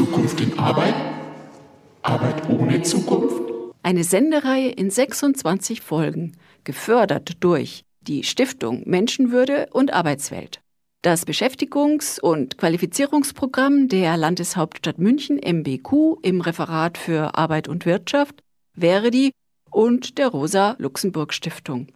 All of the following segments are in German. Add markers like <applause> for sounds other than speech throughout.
Zukunft in Arbeit? Arbeit ohne Zukunft? Eine Sendereihe in 26 Folgen, gefördert durch die Stiftung Menschenwürde und Arbeitswelt. Das Beschäftigungs- und Qualifizierungsprogramm der Landeshauptstadt München MBQ im Referat für Arbeit und Wirtschaft, Verdi und der Rosa Luxemburg Stiftung.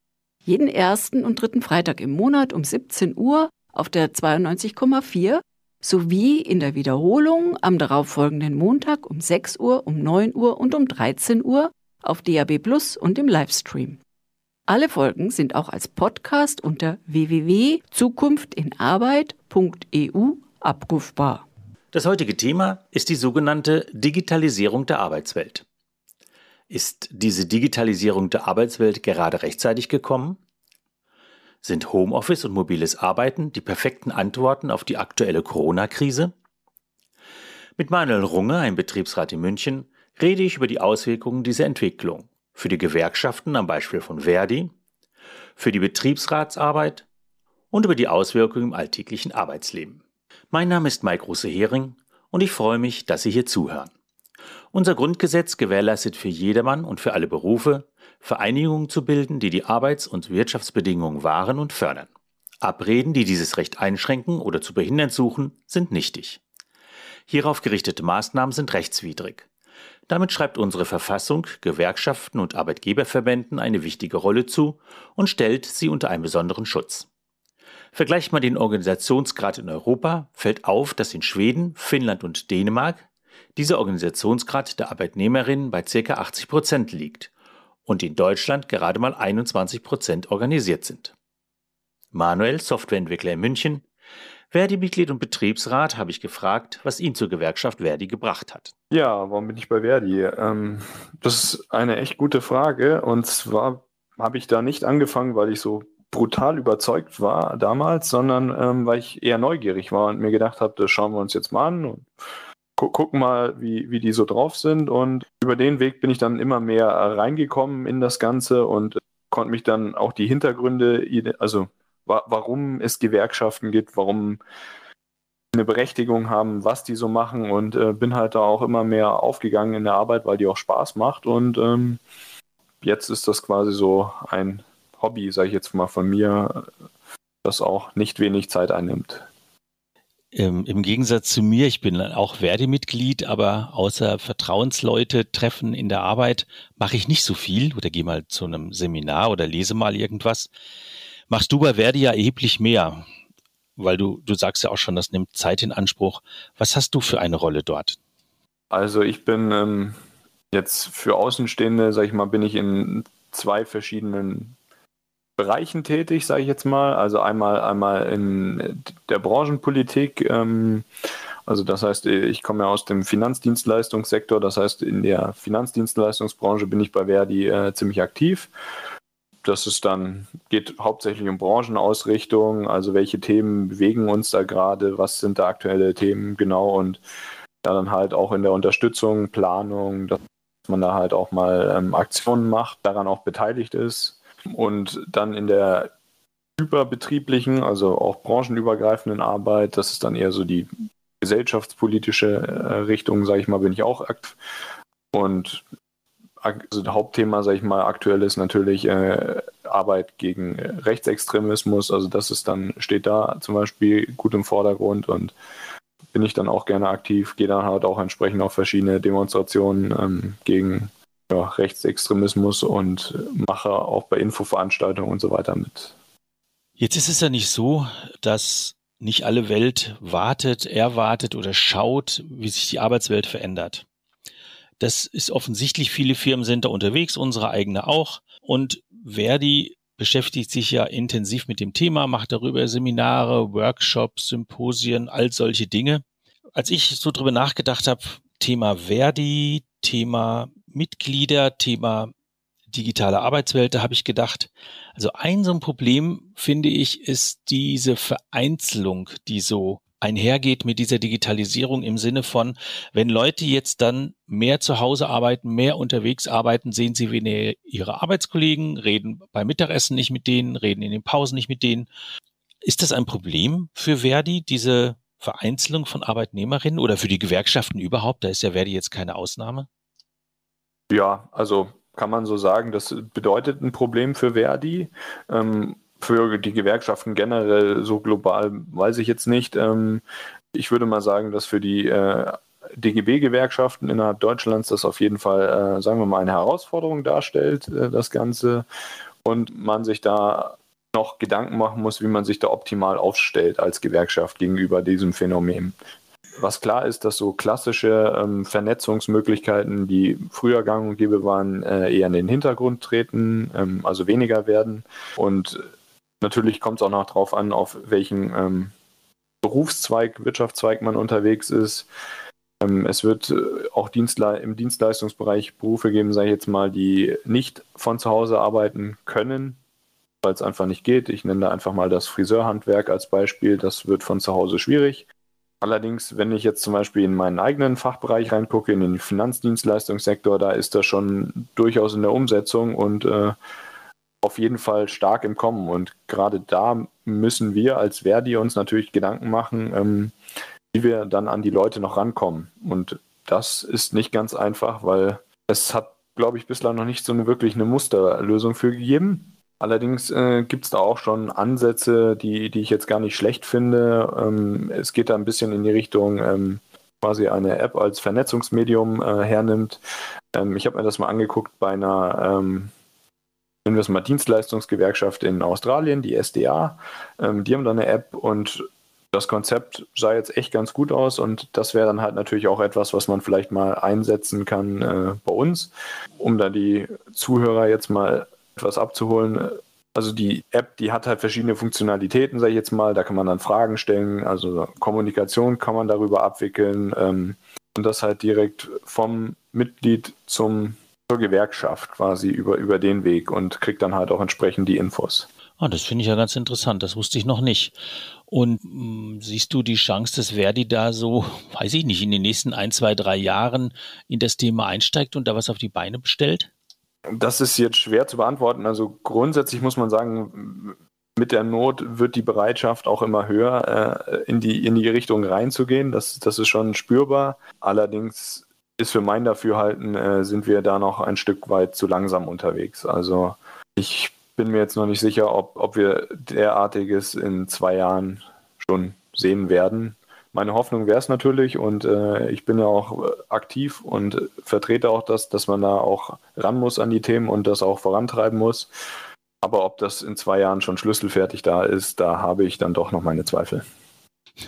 Jeden ersten und dritten Freitag im Monat um 17 Uhr auf der 92,4 sowie in der Wiederholung am darauffolgenden Montag um 6 Uhr, um 9 Uhr und um 13 Uhr auf DAB Plus und im Livestream. Alle Folgen sind auch als Podcast unter www.zukunftinarbeit.eu abrufbar. Das heutige Thema ist die sogenannte Digitalisierung der Arbeitswelt. Ist diese Digitalisierung der Arbeitswelt gerade rechtzeitig gekommen? Sind Homeoffice und mobiles Arbeiten die perfekten Antworten auf die aktuelle Corona-Krise? Mit Manuel Runge, einem Betriebsrat in München, rede ich über die Auswirkungen dieser Entwicklung für die Gewerkschaften am Beispiel von Verdi, für die Betriebsratsarbeit und über die Auswirkungen im alltäglichen Arbeitsleben. Mein Name ist Mike Russe-Hering und ich freue mich, dass Sie hier zuhören. Unser Grundgesetz gewährleistet für jedermann und für alle Berufe, Vereinigungen zu bilden, die die Arbeits- und Wirtschaftsbedingungen wahren und fördern. Abreden, die dieses Recht einschränken oder zu behindern suchen, sind nichtig. Hierauf gerichtete Maßnahmen sind rechtswidrig. Damit schreibt unsere Verfassung Gewerkschaften und Arbeitgeberverbänden eine wichtige Rolle zu und stellt sie unter einen besonderen Schutz. Vergleicht man den Organisationsgrad in Europa, fällt auf, dass in Schweden, Finnland und Dänemark dieser Organisationsgrad der Arbeitnehmerinnen bei ca. 80 Prozent liegt und in Deutschland gerade mal 21 Prozent organisiert sind. Manuel, Softwareentwickler in München, Verdi-Mitglied und Betriebsrat, habe ich gefragt, was ihn zur Gewerkschaft Verdi gebracht hat. Ja, warum bin ich bei Verdi? Ähm, das ist eine echt gute Frage. Und zwar habe ich da nicht angefangen, weil ich so brutal überzeugt war damals, sondern ähm, weil ich eher neugierig war und mir gedacht habe, das schauen wir uns jetzt mal an und gu gucken mal, wie, wie die so drauf sind. Und über den Weg bin ich dann immer mehr reingekommen in das Ganze und konnte mich dann auch die Hintergründe, also wa warum es Gewerkschaften gibt, warum eine Berechtigung haben, was die so machen und äh, bin halt da auch immer mehr aufgegangen in der Arbeit, weil die auch Spaß macht und ähm, jetzt ist das quasi so ein Hobby, sage ich jetzt mal von mir, das auch nicht wenig Zeit einnimmt. Ähm, Im Gegensatz zu mir, ich bin auch Verdi-Mitglied, aber außer Vertrauensleute treffen in der Arbeit mache ich nicht so viel oder gehe mal zu einem Seminar oder lese mal irgendwas machst du bei Verdi ja erheblich mehr, weil du, du sagst ja auch schon, das nimmt Zeit in Anspruch. Was hast du für eine Rolle dort? Also ich bin ähm, jetzt für Außenstehende, sag ich mal, bin ich in zwei verschiedenen Bereichen tätig, sage ich jetzt mal. Also einmal einmal in der Branchenpolitik. Ähm, also das heißt, ich komme ja aus dem Finanzdienstleistungssektor. Das heißt, in der Finanzdienstleistungsbranche bin ich bei Verdi äh, ziemlich aktiv das ist dann, geht hauptsächlich um Branchenausrichtung, also welche Themen bewegen uns da gerade, was sind da aktuelle Themen genau und ja, dann halt auch in der Unterstützung, Planung, dass man da halt auch mal ähm, Aktionen macht, daran auch beteiligt ist und dann in der überbetrieblichen, also auch branchenübergreifenden Arbeit, das ist dann eher so die gesellschaftspolitische äh, Richtung, sage ich mal, bin ich auch aktiv. Und also das Hauptthema, sage ich mal, aktuell ist natürlich äh, Arbeit gegen Rechtsextremismus. Also das ist dann, steht da zum Beispiel gut im Vordergrund und bin ich dann auch gerne aktiv, gehe dann halt auch entsprechend auf verschiedene Demonstrationen ähm, gegen ja, Rechtsextremismus und mache auch bei Infoveranstaltungen und so weiter mit. Jetzt ist es ja nicht so, dass nicht alle Welt wartet, erwartet oder schaut, wie sich die Arbeitswelt verändert. Das ist offensichtlich, viele Firmen sind da unterwegs, unsere eigene auch. Und Verdi beschäftigt sich ja intensiv mit dem Thema, macht darüber Seminare, Workshops, Symposien, all solche Dinge. Als ich so drüber nachgedacht habe, Thema Verdi, Thema Mitglieder, Thema digitale Arbeitswelt, da habe ich gedacht, also ein so ein Problem, finde ich, ist diese Vereinzelung, die so einhergeht mit dieser Digitalisierung im Sinne von, wenn Leute jetzt dann mehr zu Hause arbeiten, mehr unterwegs arbeiten, sehen sie weniger ihre Arbeitskollegen, reden beim Mittagessen nicht mit denen, reden in den Pausen nicht mit denen. Ist das ein Problem für Verdi, diese Vereinzelung von Arbeitnehmerinnen oder für die Gewerkschaften überhaupt? Da ist ja Verdi jetzt keine Ausnahme. Ja, also kann man so sagen, das bedeutet ein Problem für Verdi. Ähm, für die Gewerkschaften generell so global weiß ich jetzt nicht. Ähm, ich würde mal sagen, dass für die äh, DGB-Gewerkschaften innerhalb Deutschlands das auf jeden Fall, äh, sagen wir mal, eine Herausforderung darstellt, äh, das Ganze. Und man sich da noch Gedanken machen muss, wie man sich da optimal aufstellt als Gewerkschaft gegenüber diesem Phänomen. Was klar ist, dass so klassische ähm, Vernetzungsmöglichkeiten, die früher gang und gäbe waren, äh, eher in den Hintergrund treten, ähm, also weniger werden. Und natürlich kommt es auch noch darauf an, auf welchen ähm, Berufszweig, Wirtschaftszweig man unterwegs ist. Ähm, es wird äh, auch Dienstle im Dienstleistungsbereich Berufe geben, sage ich jetzt mal, die nicht von zu Hause arbeiten können, weil es einfach nicht geht. Ich nenne da einfach mal das Friseurhandwerk als Beispiel. Das wird von zu Hause schwierig. Allerdings, wenn ich jetzt zum Beispiel in meinen eigenen Fachbereich reingucke, in den Finanzdienstleistungssektor, da ist das schon durchaus in der Umsetzung und äh, auf jeden Fall stark im Kommen. Und gerade da müssen wir als Verdi uns natürlich Gedanken machen, ähm, wie wir dann an die Leute noch rankommen. Und das ist nicht ganz einfach, weil es hat, glaube ich, bislang noch nicht so eine wirklich eine Musterlösung für gegeben. Allerdings äh, gibt es da auch schon Ansätze, die, die ich jetzt gar nicht schlecht finde. Ähm, es geht da ein bisschen in die Richtung, ähm, quasi eine App als Vernetzungsmedium äh, hernimmt. Ähm, ich habe mir das mal angeguckt bei einer, ähm, nennen wir es mal Dienstleistungsgewerkschaft in Australien, die SDA. Ähm, die haben da eine App und das Konzept sah jetzt echt ganz gut aus und das wäre dann halt natürlich auch etwas, was man vielleicht mal einsetzen kann äh, bei uns, um da die Zuhörer jetzt mal etwas abzuholen. Also die App, die hat halt verschiedene Funktionalitäten, sage ich jetzt mal. Da kann man dann Fragen stellen, also Kommunikation kann man darüber abwickeln ähm, und das halt direkt vom Mitglied zum zur Gewerkschaft quasi über, über den Weg und kriegt dann halt auch entsprechend die Infos. Ah, das finde ich ja ganz interessant. Das wusste ich noch nicht. Und mh, hm, siehst du die Chance, dass Verdi da so, weiß ich nicht, in den nächsten ein, zwei, drei Jahren in das Thema einsteigt und da was auf die Beine bestellt? Das ist jetzt schwer zu beantworten. Also grundsätzlich muss man sagen, mit der Not wird die Bereitschaft auch immer höher, äh, in, die, in die Richtung reinzugehen. Das, das ist schon spürbar. Allerdings ist für mein Dafürhalten, äh, sind wir da noch ein Stück weit zu langsam unterwegs. Also ich bin mir jetzt noch nicht sicher, ob, ob wir derartiges in zwei Jahren schon sehen werden meine Hoffnung wäre es natürlich und äh, ich bin ja auch aktiv und vertrete auch das, dass man da auch ran muss an die Themen und das auch vorantreiben muss. Aber ob das in zwei Jahren schon schlüsselfertig da ist, da habe ich dann doch noch meine Zweifel. <laughs>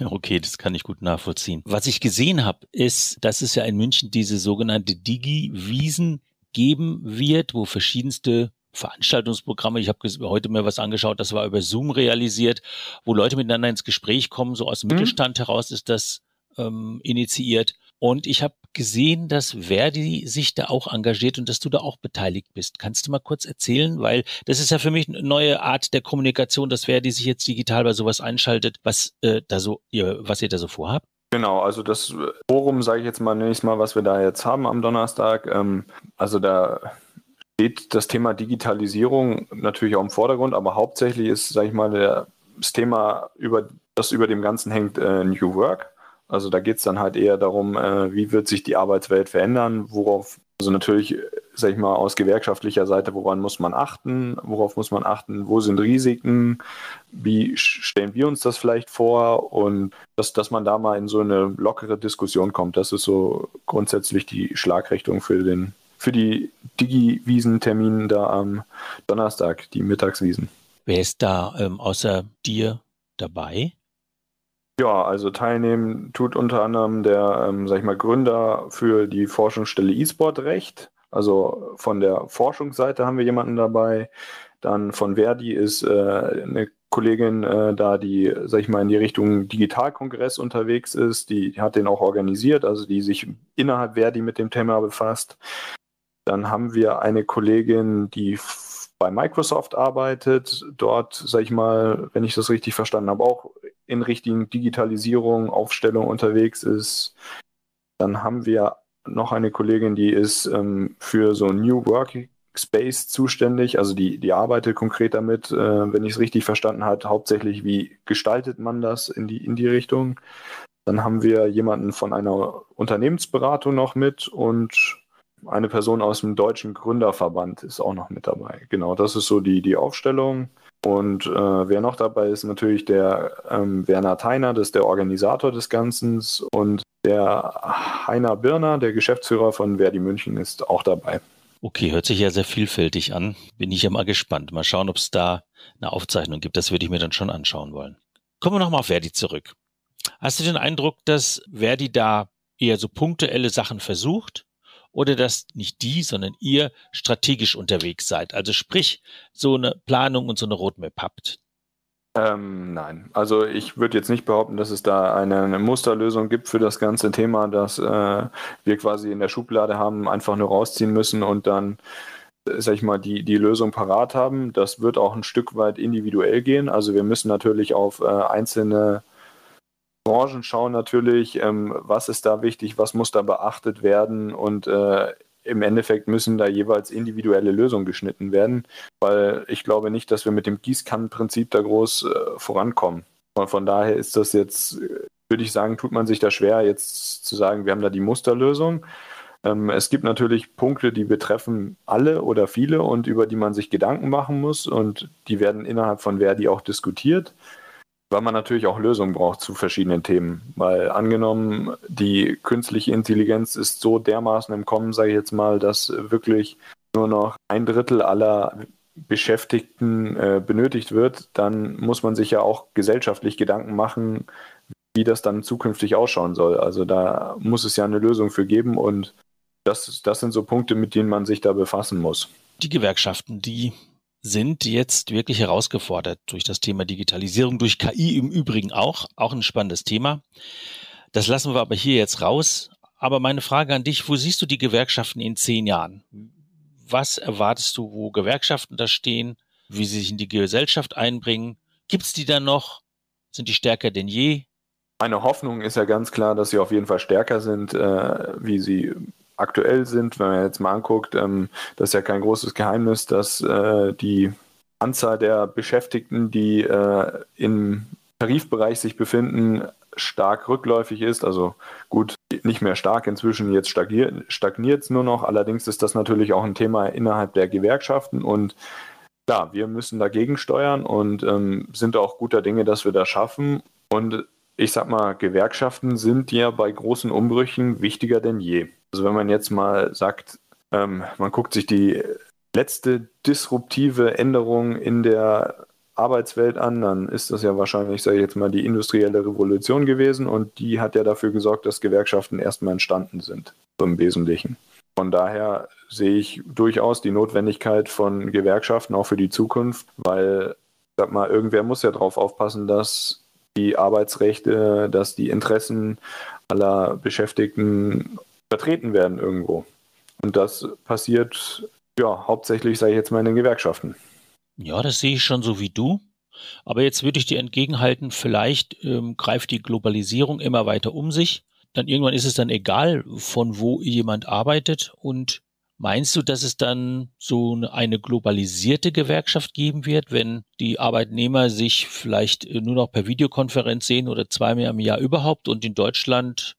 Okay, das kann ich gut nachvollziehen. Was ich gesehen habe, ist, dass es ja in München diese sogenannte Digi-Wiesen geben wird, wo verschiedenste Veranstaltungsprogramme. Ich habe heute mir was angeschaut, das war über Zoom realisiert, wo Leute miteinander ins Gespräch kommen. So aus dem mhm. Mittelstand heraus ist das ähm, initiiert. Und ich habe gesehen, dass Verdi sich da auch engagiert und dass du da auch beteiligt bist. Kannst du mal kurz erzählen? Weil das ist ja für mich eine neue Art der Kommunikation, dass Verdi sich jetzt digital bei sowas einschaltet, was äh, da so ihr, was ihr da so vorhabt. Genau, also das Forum, sage ich jetzt mal nächstes Mal, was wir da jetzt haben am Donnerstag. Ähm, also da steht das Thema Digitalisierung natürlich auch im Vordergrund, aber hauptsächlich ist, sage ich mal, das Thema, über, das über dem Ganzen hängt, äh, New Work. Also da geht es dann halt eher darum, äh, wie wird sich die Arbeitswelt verändern, worauf, also natürlich, sage ich mal, aus gewerkschaftlicher Seite, woran muss man achten, worauf muss man achten, wo sind Risiken, wie stellen wir uns das vielleicht vor und dass, dass man da mal in so eine lockere Diskussion kommt. Das ist so grundsätzlich die Schlagrichtung für den für die Digi-Wiesen-Termine da am Donnerstag, die Mittagswiesen. Wer ist da ähm, außer dir dabei? Ja, also teilnehmen tut unter anderem der, ähm, sag ich mal, Gründer für die Forschungsstelle E-Sport Recht. Also von der Forschungsseite haben wir jemanden dabei. Dann von Verdi ist äh, eine Kollegin äh, da, die, sag ich mal, in die Richtung Digitalkongress unterwegs ist. Die hat den auch organisiert, also die sich innerhalb Verdi mit dem Thema befasst. Dann haben wir eine Kollegin, die bei Microsoft arbeitet, dort, sag ich mal, wenn ich das richtig verstanden habe, auch in Richtung Digitalisierung, Aufstellung unterwegs ist. Dann haben wir noch eine Kollegin, die ist ähm, für so New Workspace zuständig, also die, die arbeitet konkret damit, äh, wenn ich es richtig verstanden habe, hauptsächlich wie gestaltet man das in die, in die Richtung. Dann haben wir jemanden von einer Unternehmensberatung noch mit und eine Person aus dem Deutschen Gründerverband ist auch noch mit dabei. Genau, das ist so die, die Aufstellung. Und äh, wer noch dabei ist, natürlich der ähm, Werner Theiner, das ist der Organisator des Ganzen. Und der Heiner Birner, der Geschäftsführer von Verdi München, ist auch dabei. Okay, hört sich ja sehr vielfältig an. Bin ich ja mal gespannt. Mal schauen, ob es da eine Aufzeichnung gibt. Das würde ich mir dann schon anschauen wollen. Kommen wir nochmal auf Verdi zurück. Hast du den Eindruck, dass Verdi da eher so punktuelle Sachen versucht oder dass nicht die, sondern ihr strategisch unterwegs seid? Also sprich, so eine Planung und so eine Roadmap habt. Ähm, nein, also ich würde jetzt nicht behaupten, dass es da eine, Musterlösung gibt für das ganze Thema, dass äh, wir quasi in der Schublade haben, einfach nur rausziehen müssen und dann, äh, sag ich mal, die, die Lösung parat haben. Das wird auch ein Stück weit individuell gehen. Also wir müssen natürlich auf äh, einzelne Branchen schauen natürlich, ähm, was ist da wichtig, was muss da beachtet werden und äh, im Endeffekt müssen da jeweils individuelle Lösungen geschnitten werden, weil ich glaube nicht, dass wir mit dem Gießkannenprinzip da groß äh, vorankommen. Und von daher ist das jetzt, würde ich sagen, tut man sich da schwer, jetzt zu sagen, wir haben da die Musterlösung. Ähm, es gibt natürlich Punkte, die betreffen alle oder viele und über die man sich Gedanken machen muss und die werden innerhalb von Verdi auch diskutiert weil man natürlich auch Lösungen braucht zu verschiedenen Themen. Weil angenommen, die künstliche Intelligenz ist so dermaßen im Kommen, sage ich jetzt mal, dass wirklich nur noch ein Drittel aller Beschäftigten äh, benötigt wird, dann muss man sich ja auch gesellschaftlich Gedanken machen, wie das dann zukünftig ausschauen soll. Also da muss es ja eine Lösung für geben und das, das sind so Punkte, mit denen man sich da befassen muss. Die Gewerkschaften, die sind jetzt wirklich herausgefordert durch das Thema Digitalisierung, durch KI im Übrigen auch, auch ein spannendes Thema. Das lassen wir aber hier jetzt raus. Aber meine Frage an dich, wo siehst du die Gewerkschaften in zehn Jahren? Was erwartest du, wo Gewerkschaften da stehen, wie sie sich in die Gesellschaft einbringen? Gibt es die dann noch? Sind die stärker denn je? Meine Hoffnung ist ja ganz klar, dass sie auf jeden Fall stärker sind, äh, wie sie aktuell sind, wenn man jetzt mal anguckt, ähm, das ist ja kein großes Geheimnis, dass äh, die Anzahl der Beschäftigten, die äh, im Tarifbereich sich befinden, stark rückläufig ist. Also gut, nicht mehr stark inzwischen, jetzt stagniert es nur noch. Allerdings ist das natürlich auch ein Thema innerhalb der Gewerkschaften und klar, wir müssen dagegen steuern und ähm, sind auch guter Dinge, dass wir das schaffen. Und ich sag mal, Gewerkschaften sind ja bei großen Umbrüchen wichtiger denn je. Also wenn man jetzt mal sagt, ähm, man guckt sich die letzte disruptive Änderung in der Arbeitswelt an, dann ist das ja wahrscheinlich, sage ich jetzt mal, die industrielle Revolution gewesen und die hat ja dafür gesorgt, dass Gewerkschaften erstmal entstanden sind, so im Wesentlichen. Von daher sehe ich durchaus die Notwendigkeit von Gewerkschaften auch für die Zukunft, weil, sag mal, irgendwer muss ja darauf aufpassen, dass die Arbeitsrechte, dass die Interessen aller Beschäftigten vertreten werden irgendwo. Und das passiert ja hauptsächlich, sage ich jetzt mal, in den Gewerkschaften. Ja, das sehe ich schon so wie du. Aber jetzt würde ich dir entgegenhalten, vielleicht ähm, greift die Globalisierung immer weiter um sich. Dann irgendwann ist es dann egal, von wo jemand arbeitet. Und meinst du, dass es dann so eine globalisierte Gewerkschaft geben wird, wenn die Arbeitnehmer sich vielleicht äh, nur noch per Videokonferenz sehen oder zweimal im Jahr überhaupt und in Deutschland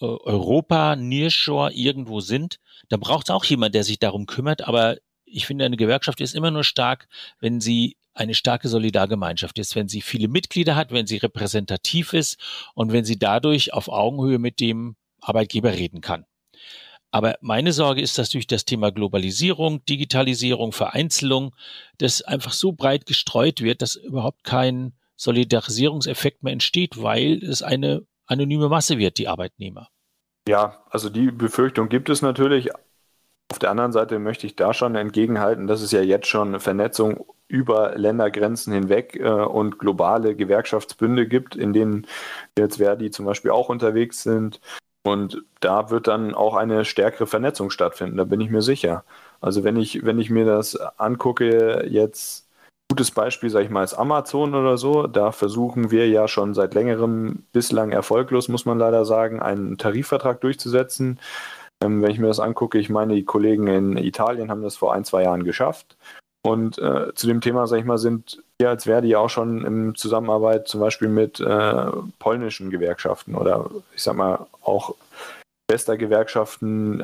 äh, Europa, Nearshore irgendwo sind, da braucht es auch jemand, der sich darum kümmert. Aber ich finde, eine Gewerkschaft ist immer nur stark, wenn sie eine starke Solidargemeinschaft ist, wenn sie viele Mitglieder hat, wenn sie repräsentativ ist und wenn sie dadurch auf Augenhöhe mit dem Arbeitgeber reden kann. Aber meine Sorge ist, dass durch das Thema Globalisierung, Digitalisierung, Vereinzelung, das einfach so breit gestreut wird, dass überhaupt kein Solidarisierungseffekt mehr entsteht, weil es eine anonyme Masse wird, die Arbeitnehmer. Ja, also die Befürchtung gibt es natürlich. Auf der anderen Seite möchte ich da schon entgegenhalten, dass es ja jetzt schon Vernetzung über Ländergrenzen hinweg äh, und globale Gewerkschaftsbünde gibt, in denen jetzt Verdi zum Beispiel auch unterwegs sind. Und da wird dann auch eine stärkere Vernetzung stattfinden, da bin ich mir sicher. Also wenn ich, wenn ich mir das angucke, jetzt gutes Beispiel, sage ich mal, ist Amazon oder so. Da versuchen wir ja schon seit längerem, bislang erfolglos, muss man leider sagen, einen Tarifvertrag durchzusetzen. Ähm, wenn ich mir das angucke, ich meine, die Kollegen in Italien haben das vor ein, zwei Jahren geschafft. Und äh, zu dem Thema, sag ich mal, sind wir als Verdi auch schon in Zusammenarbeit zum Beispiel mit äh, polnischen Gewerkschaften oder ich sag mal auch bester Gewerkschaften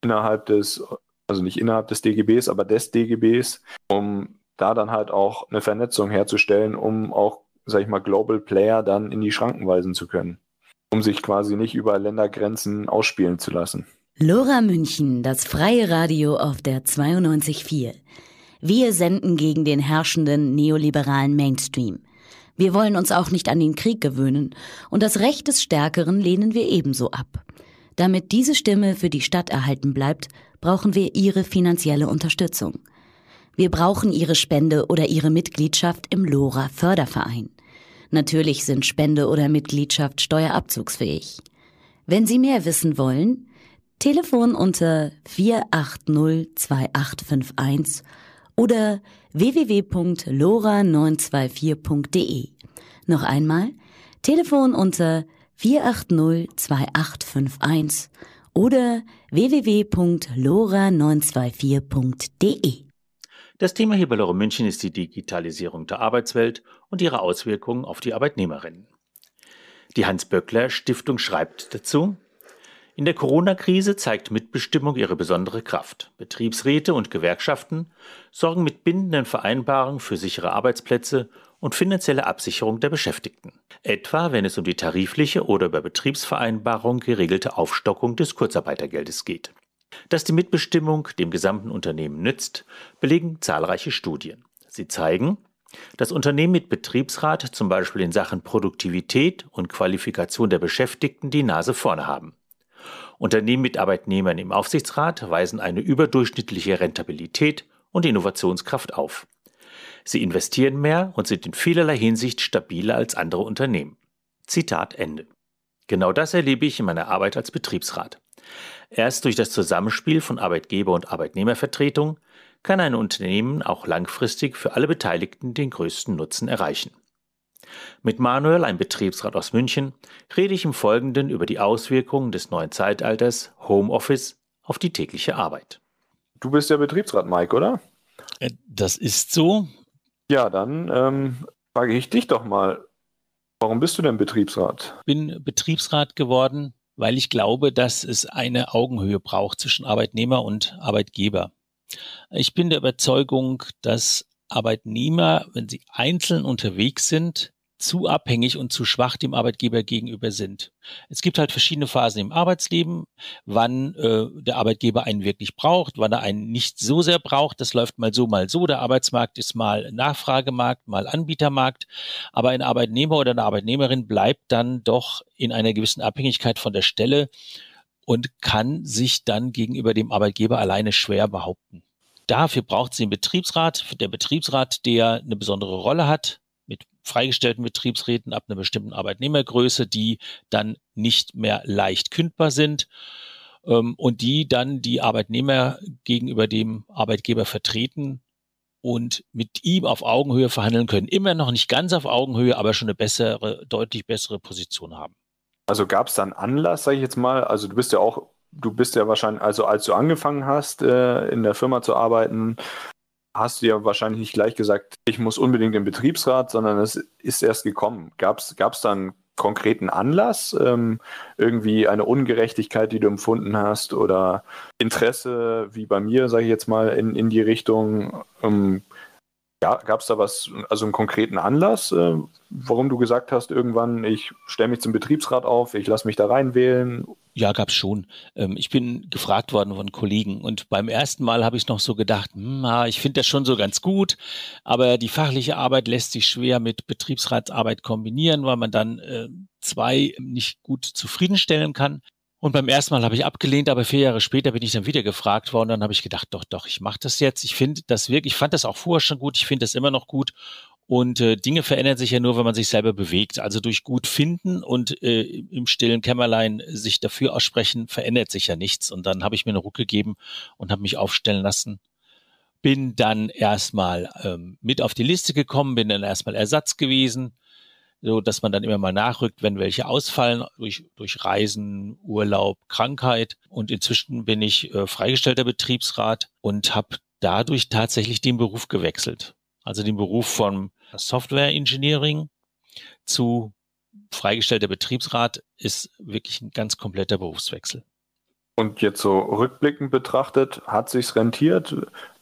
innerhalb des, also nicht innerhalb des DGBs, aber des DGBs, um da dann halt auch eine Vernetzung herzustellen, um auch, sag ich mal, Global Player dann in die Schranken weisen zu können, um sich quasi nicht über Ländergrenzen ausspielen zu lassen. Lora München, das freie Radio auf der 92.4. Wir senden gegen den herrschenden neoliberalen Mainstream. Wir wollen uns auch nicht an den Krieg gewöhnen und das Recht des Stärkeren lehnen wir ebenso ab. Damit diese Stimme für die Stadt erhalten bleibt, brauchen wir Ihre finanzielle Unterstützung. Wir brauchen Ihre Spende oder Ihre Mitgliedschaft im LoRa Förderverein. Natürlich sind Spende oder Mitgliedschaft steuerabzugsfähig. Wenn Sie mehr wissen wollen, Telefon unter 4802851 oder www.lora924.de. Noch einmal, Telefon unter 4802851 oder www.lora924.de. Das Thema hier bei Lore München ist die Digitalisierung der Arbeitswelt und ihre Auswirkungen auf die Arbeitnehmerinnen. Die Hans-Böckler Stiftung schreibt dazu, in der Corona-Krise zeigt Mitbestimmung ihre besondere Kraft. Betriebsräte und Gewerkschaften sorgen mit bindenden Vereinbarungen für sichere Arbeitsplätze und finanzielle Absicherung der Beschäftigten. Etwa wenn es um die tarifliche oder über Betriebsvereinbarung geregelte Aufstockung des Kurzarbeitergeldes geht. Dass die Mitbestimmung dem gesamten Unternehmen nützt, belegen zahlreiche Studien. Sie zeigen, dass Unternehmen mit Betriebsrat zum Beispiel in Sachen Produktivität und Qualifikation der Beschäftigten die Nase vorne haben. Unternehmen mit Arbeitnehmern im Aufsichtsrat weisen eine überdurchschnittliche Rentabilität und Innovationskraft auf. Sie investieren mehr und sind in vielerlei Hinsicht stabiler als andere Unternehmen. Zitat Ende. Genau das erlebe ich in meiner Arbeit als Betriebsrat. Erst durch das Zusammenspiel von Arbeitgeber und Arbeitnehmervertretung kann ein Unternehmen auch langfristig für alle Beteiligten den größten Nutzen erreichen. Mit Manuel, einem Betriebsrat aus München, rede ich im Folgenden über die Auswirkungen des neuen Zeitalters Homeoffice auf die tägliche Arbeit. Du bist der Betriebsrat, Mike, oder? Äh, das ist so. Ja, dann ähm, frage ich dich doch mal, warum bist du denn Betriebsrat? Ich bin Betriebsrat geworden, weil ich glaube, dass es eine Augenhöhe braucht zwischen Arbeitnehmer und Arbeitgeber. Ich bin der Überzeugung, dass Arbeitnehmer, wenn sie einzeln unterwegs sind, zu abhängig und zu schwach dem Arbeitgeber gegenüber sind. Es gibt halt verschiedene Phasen im Arbeitsleben, wann äh, der Arbeitgeber einen wirklich braucht, wann er einen nicht so sehr braucht. Das läuft mal so, mal so. Der Arbeitsmarkt ist mal Nachfragemarkt, mal Anbietermarkt. Aber ein Arbeitnehmer oder eine Arbeitnehmerin bleibt dann doch in einer gewissen Abhängigkeit von der Stelle und kann sich dann gegenüber dem Arbeitgeber alleine schwer behaupten. Dafür braucht sie einen Betriebsrat, der Betriebsrat, der eine besondere Rolle hat, freigestellten Betriebsräten ab einer bestimmten Arbeitnehmergröße, die dann nicht mehr leicht kündbar sind ähm, und die dann die Arbeitnehmer gegenüber dem Arbeitgeber vertreten und mit ihm auf Augenhöhe verhandeln können. Immer noch nicht ganz auf Augenhöhe, aber schon eine bessere, deutlich bessere Position haben. Also gab es dann Anlass, sage ich jetzt mal, also du bist ja auch, du bist ja wahrscheinlich, also als du angefangen hast, äh, in der Firma zu arbeiten, hast du ja wahrscheinlich nicht gleich gesagt, ich muss unbedingt im Betriebsrat, sondern es ist erst gekommen. Gab es da einen konkreten Anlass, ähm, irgendwie eine Ungerechtigkeit, die du empfunden hast oder Interesse, wie bei mir, sage ich jetzt mal, in, in die Richtung, ähm, ja, gab es da was, also einen konkreten Anlass, äh, warum du gesagt hast, irgendwann, ich stelle mich zum Betriebsrat auf, ich lasse mich da reinwählen ja, gab's schon. Ähm, ich bin gefragt worden von Kollegen und beim ersten Mal habe ich noch so gedacht, hm, ich finde das schon so ganz gut, aber die fachliche Arbeit lässt sich schwer mit Betriebsratsarbeit kombinieren, weil man dann äh, zwei nicht gut zufriedenstellen kann. Und beim ersten Mal habe ich abgelehnt, aber vier Jahre später bin ich dann wieder gefragt worden. Dann habe ich gedacht, doch, doch, ich mache das jetzt. Ich finde das wirklich, ich fand das auch vorher schon gut, ich finde das immer noch gut. Und äh, Dinge verändern sich ja nur, wenn man sich selber bewegt. Also durch gut finden und äh, im stillen Kämmerlein sich dafür aussprechen, verändert sich ja nichts. Und dann habe ich mir einen Ruck gegeben und habe mich aufstellen lassen. Bin dann erstmal ähm, mit auf die Liste gekommen, bin dann erstmal Ersatz gewesen, so dass man dann immer mal nachrückt, wenn welche ausfallen durch, durch Reisen, Urlaub, Krankheit. Und inzwischen bin ich äh, freigestellter Betriebsrat und habe dadurch tatsächlich den Beruf gewechselt. Also den Beruf von Software Engineering zu freigestellter Betriebsrat ist wirklich ein ganz kompletter Berufswechsel. Und jetzt so rückblickend betrachtet, hat sich's rentiert?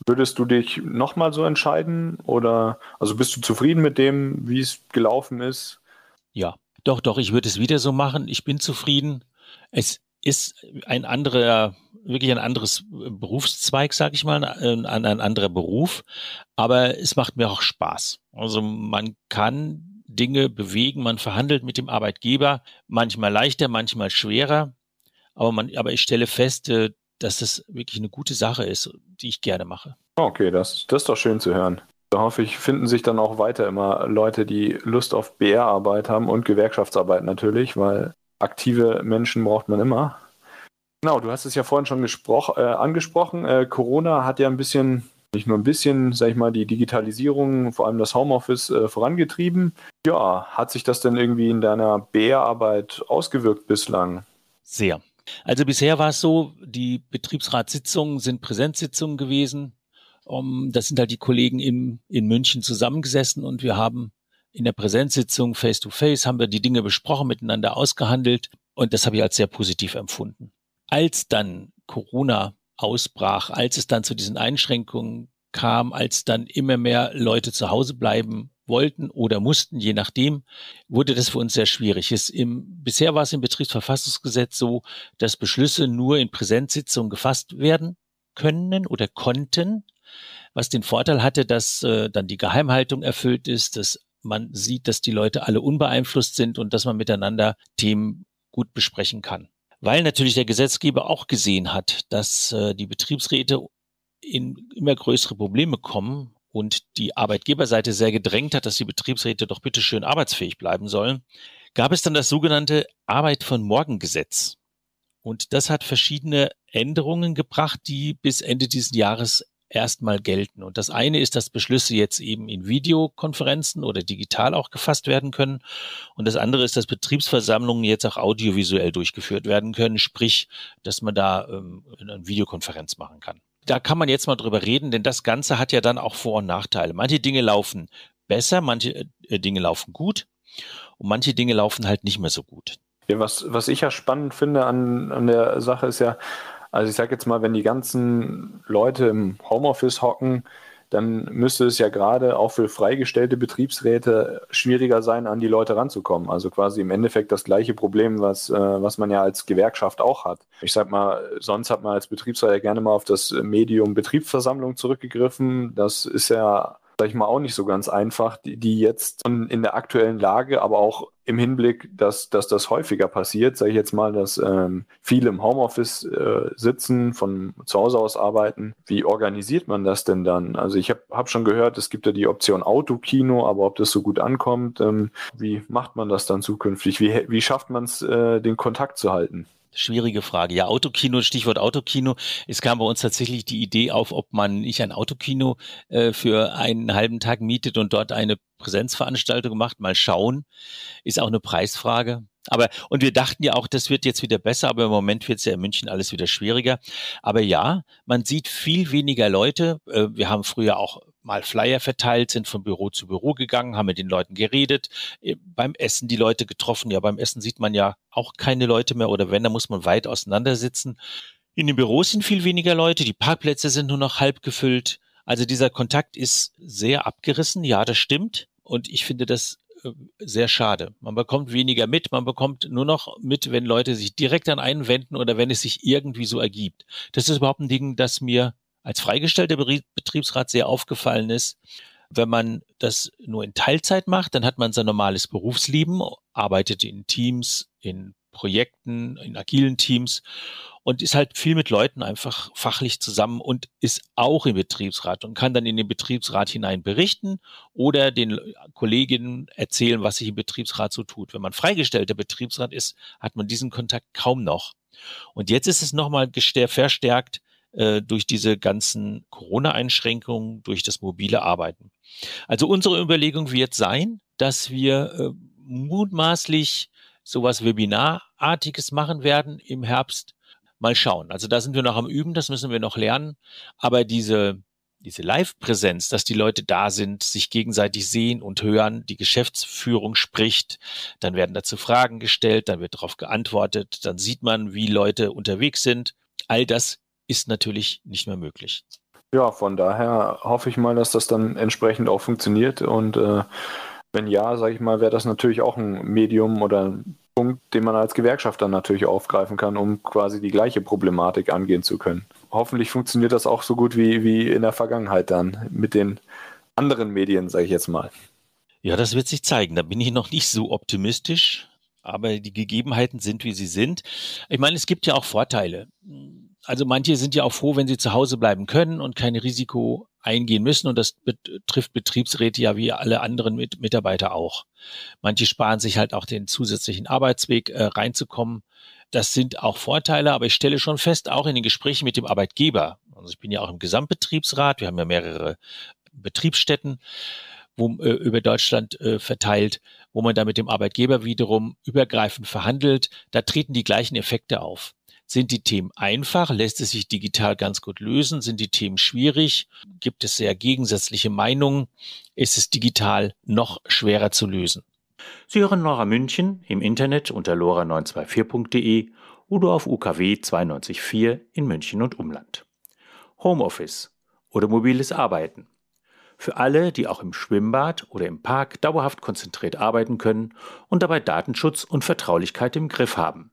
Würdest du dich nochmal so entscheiden? Oder also bist du zufrieden mit dem, wie es gelaufen ist? Ja, doch, doch, ich würde es wieder so machen. Ich bin zufrieden. Es ist ein anderer, wirklich ein anderes Berufszweig, sag ich mal, ein, ein anderer Beruf. Aber es macht mir auch Spaß. Also man kann Dinge bewegen, man verhandelt mit dem Arbeitgeber, manchmal leichter, manchmal schwerer. Aber, man, aber ich stelle fest, äh, dass das wirklich eine gute Sache ist, die ich gerne mache. Okay, das, das ist doch schön zu hören. Da hoffe ich, finden sich dann auch weiter immer Leute, die Lust auf BR-Arbeit haben und Gewerkschaftsarbeit natürlich, weil aktive Menschen braucht man immer. Genau, du hast es ja vorhin schon äh, angesprochen. Äh, Corona hat ja ein bisschen, nicht nur ein bisschen, sag ich mal, die Digitalisierung, vor allem das Homeoffice äh, vorangetrieben. Ja, hat sich das denn irgendwie in deiner BR-Arbeit ausgewirkt bislang? Sehr. Also bisher war es so, die Betriebsratssitzungen sind Präsenzsitzungen gewesen. Um, das sind halt die Kollegen in, in München zusammengesessen und wir haben in der Präsenzsitzung face to face haben wir die Dinge besprochen, miteinander ausgehandelt und das habe ich als sehr positiv empfunden. Als dann Corona ausbrach, als es dann zu diesen Einschränkungen kam, als dann immer mehr Leute zu Hause bleiben wollten oder mussten, je nachdem, wurde das für uns sehr schwierig. Es im, bisher war es im Betriebsverfassungsgesetz so, dass Beschlüsse nur in Präsenzsitzungen gefasst werden können oder konnten, was den Vorteil hatte, dass äh, dann die Geheimhaltung erfüllt ist, dass man sieht, dass die Leute alle unbeeinflusst sind und dass man miteinander Themen gut besprechen kann. Weil natürlich der Gesetzgeber auch gesehen hat, dass äh, die Betriebsräte in immer größere Probleme kommen und die Arbeitgeberseite sehr gedrängt hat, dass die Betriebsräte doch bitte schön arbeitsfähig bleiben sollen, gab es dann das sogenannte Arbeit von Morgen Gesetz. Und das hat verschiedene Änderungen gebracht, die bis Ende dieses Jahres erstmal gelten. Und das eine ist, dass Beschlüsse jetzt eben in Videokonferenzen oder digital auch gefasst werden können. Und das andere ist, dass Betriebsversammlungen jetzt auch audiovisuell durchgeführt werden können, sprich, dass man da ähm, eine Videokonferenz machen kann da kann man jetzt mal drüber reden, denn das Ganze hat ja dann auch Vor- und Nachteile. Manche Dinge laufen besser, manche äh, Dinge laufen gut und manche Dinge laufen halt nicht mehr so gut. Ja, was, was ich ja spannend finde an, an der Sache ist ja, also ich sage jetzt mal, wenn die ganzen Leute im Homeoffice hocken, dann müsste es ja gerade auch für freigestellte Betriebsräte schwieriger sein, an die Leute ranzukommen. Also quasi im Endeffekt das gleiche Problem, was, äh, was man ja als Gewerkschaft auch hat. Ich sag mal, sonst hat man als Betriebsrat ja gerne mal auf das Medium Betriebsversammlung zurückgegriffen. Das ist ja sag ich mal, auch nicht so ganz einfach, die, die jetzt in der aktuellen Lage, aber auch im Hinblick, dass, dass das häufiger passiert, sage ich jetzt mal, dass ähm, viele im Homeoffice äh, sitzen, von zu Hause aus arbeiten. Wie organisiert man das denn dann? Also ich habe hab schon gehört, es gibt ja die Option Autokino, aber ob das so gut ankommt, ähm, wie macht man das dann zukünftig? Wie, wie schafft man es, äh, den Kontakt zu halten? Schwierige Frage. Ja, Autokino, Stichwort Autokino. Es kam bei uns tatsächlich die Idee auf, ob man nicht ein Autokino äh, für einen halben Tag mietet und dort eine Präsenzveranstaltung macht. Mal schauen. Ist auch eine Preisfrage. Aber, und wir dachten ja auch, das wird jetzt wieder besser, aber im Moment wird es ja in München alles wieder schwieriger. Aber ja, man sieht viel weniger Leute. Äh, wir haben früher auch mal Flyer verteilt, sind von Büro zu Büro gegangen, haben mit den Leuten geredet, äh, beim Essen die Leute getroffen. Ja, beim Essen sieht man ja auch keine Leute mehr oder wenn, dann muss man weit auseinandersitzen. In den Büros sind viel weniger Leute, die Parkplätze sind nur noch halb gefüllt. Also dieser Kontakt ist sehr abgerissen, ja, das stimmt. Und ich finde das äh, sehr schade. Man bekommt weniger mit, man bekommt nur noch mit, wenn Leute sich direkt an einen wenden oder wenn es sich irgendwie so ergibt. Das ist überhaupt ein Ding, das mir als freigestellter Betriebsrat sehr aufgefallen ist. Wenn man das nur in Teilzeit macht, dann hat man sein normales Berufsleben, arbeitet in Teams, in Projekten, in agilen Teams und ist halt viel mit Leuten einfach fachlich zusammen und ist auch im Betriebsrat und kann dann in den Betriebsrat hinein berichten oder den Kolleginnen erzählen, was sich im Betriebsrat so tut. Wenn man freigestellter Betriebsrat ist, hat man diesen Kontakt kaum noch. Und jetzt ist es nochmal verstärkt äh, durch diese ganzen Corona-Einschränkungen, durch das mobile Arbeiten. Also unsere Überlegung wird sein, dass wir äh, mutmaßlich sowas Webinarartiges machen werden im Herbst. Mal schauen. Also da sind wir noch am Üben, das müssen wir noch lernen. Aber diese diese Live-Präsenz, dass die Leute da sind, sich gegenseitig sehen und hören, die Geschäftsführung spricht, dann werden dazu Fragen gestellt, dann wird darauf geantwortet, dann sieht man, wie Leute unterwegs sind. All das ist natürlich nicht mehr möglich. Ja, von daher hoffe ich mal, dass das dann entsprechend auch funktioniert und äh, wenn ja, sage ich mal, wäre das natürlich auch ein Medium oder ein Punkt, den man als Gewerkschaft dann natürlich aufgreifen kann, um quasi die gleiche Problematik angehen zu können. Hoffentlich funktioniert das auch so gut wie, wie in der Vergangenheit dann mit den anderen Medien, sage ich jetzt mal. Ja, das wird sich zeigen. Da bin ich noch nicht so optimistisch, aber die Gegebenheiten sind, wie sie sind. Ich meine, es gibt ja auch Vorteile also manche sind ja auch froh, wenn sie zu Hause bleiben können und kein Risiko eingehen müssen. Und das betrifft Betriebsräte ja wie alle anderen Mit Mitarbeiter auch. Manche sparen sich halt auch den zusätzlichen Arbeitsweg äh, reinzukommen. Das sind auch Vorteile, aber ich stelle schon fest, auch in den Gesprächen mit dem Arbeitgeber, also ich bin ja auch im Gesamtbetriebsrat, wir haben ja mehrere Betriebsstätten, wo, äh, über Deutschland äh, verteilt, wo man da mit dem Arbeitgeber wiederum übergreifend verhandelt. Da treten die gleichen Effekte auf. Sind die Themen einfach? Lässt es sich digital ganz gut lösen? Sind die Themen schwierig? Gibt es sehr gegensätzliche Meinungen? Ist es digital noch schwerer zu lösen? Sie hören Nora München im Internet unter lora924.de oder auf UKW 92.4 in München und Umland. Homeoffice oder mobiles Arbeiten. Für alle, die auch im Schwimmbad oder im Park dauerhaft konzentriert arbeiten können und dabei Datenschutz und Vertraulichkeit im Griff haben.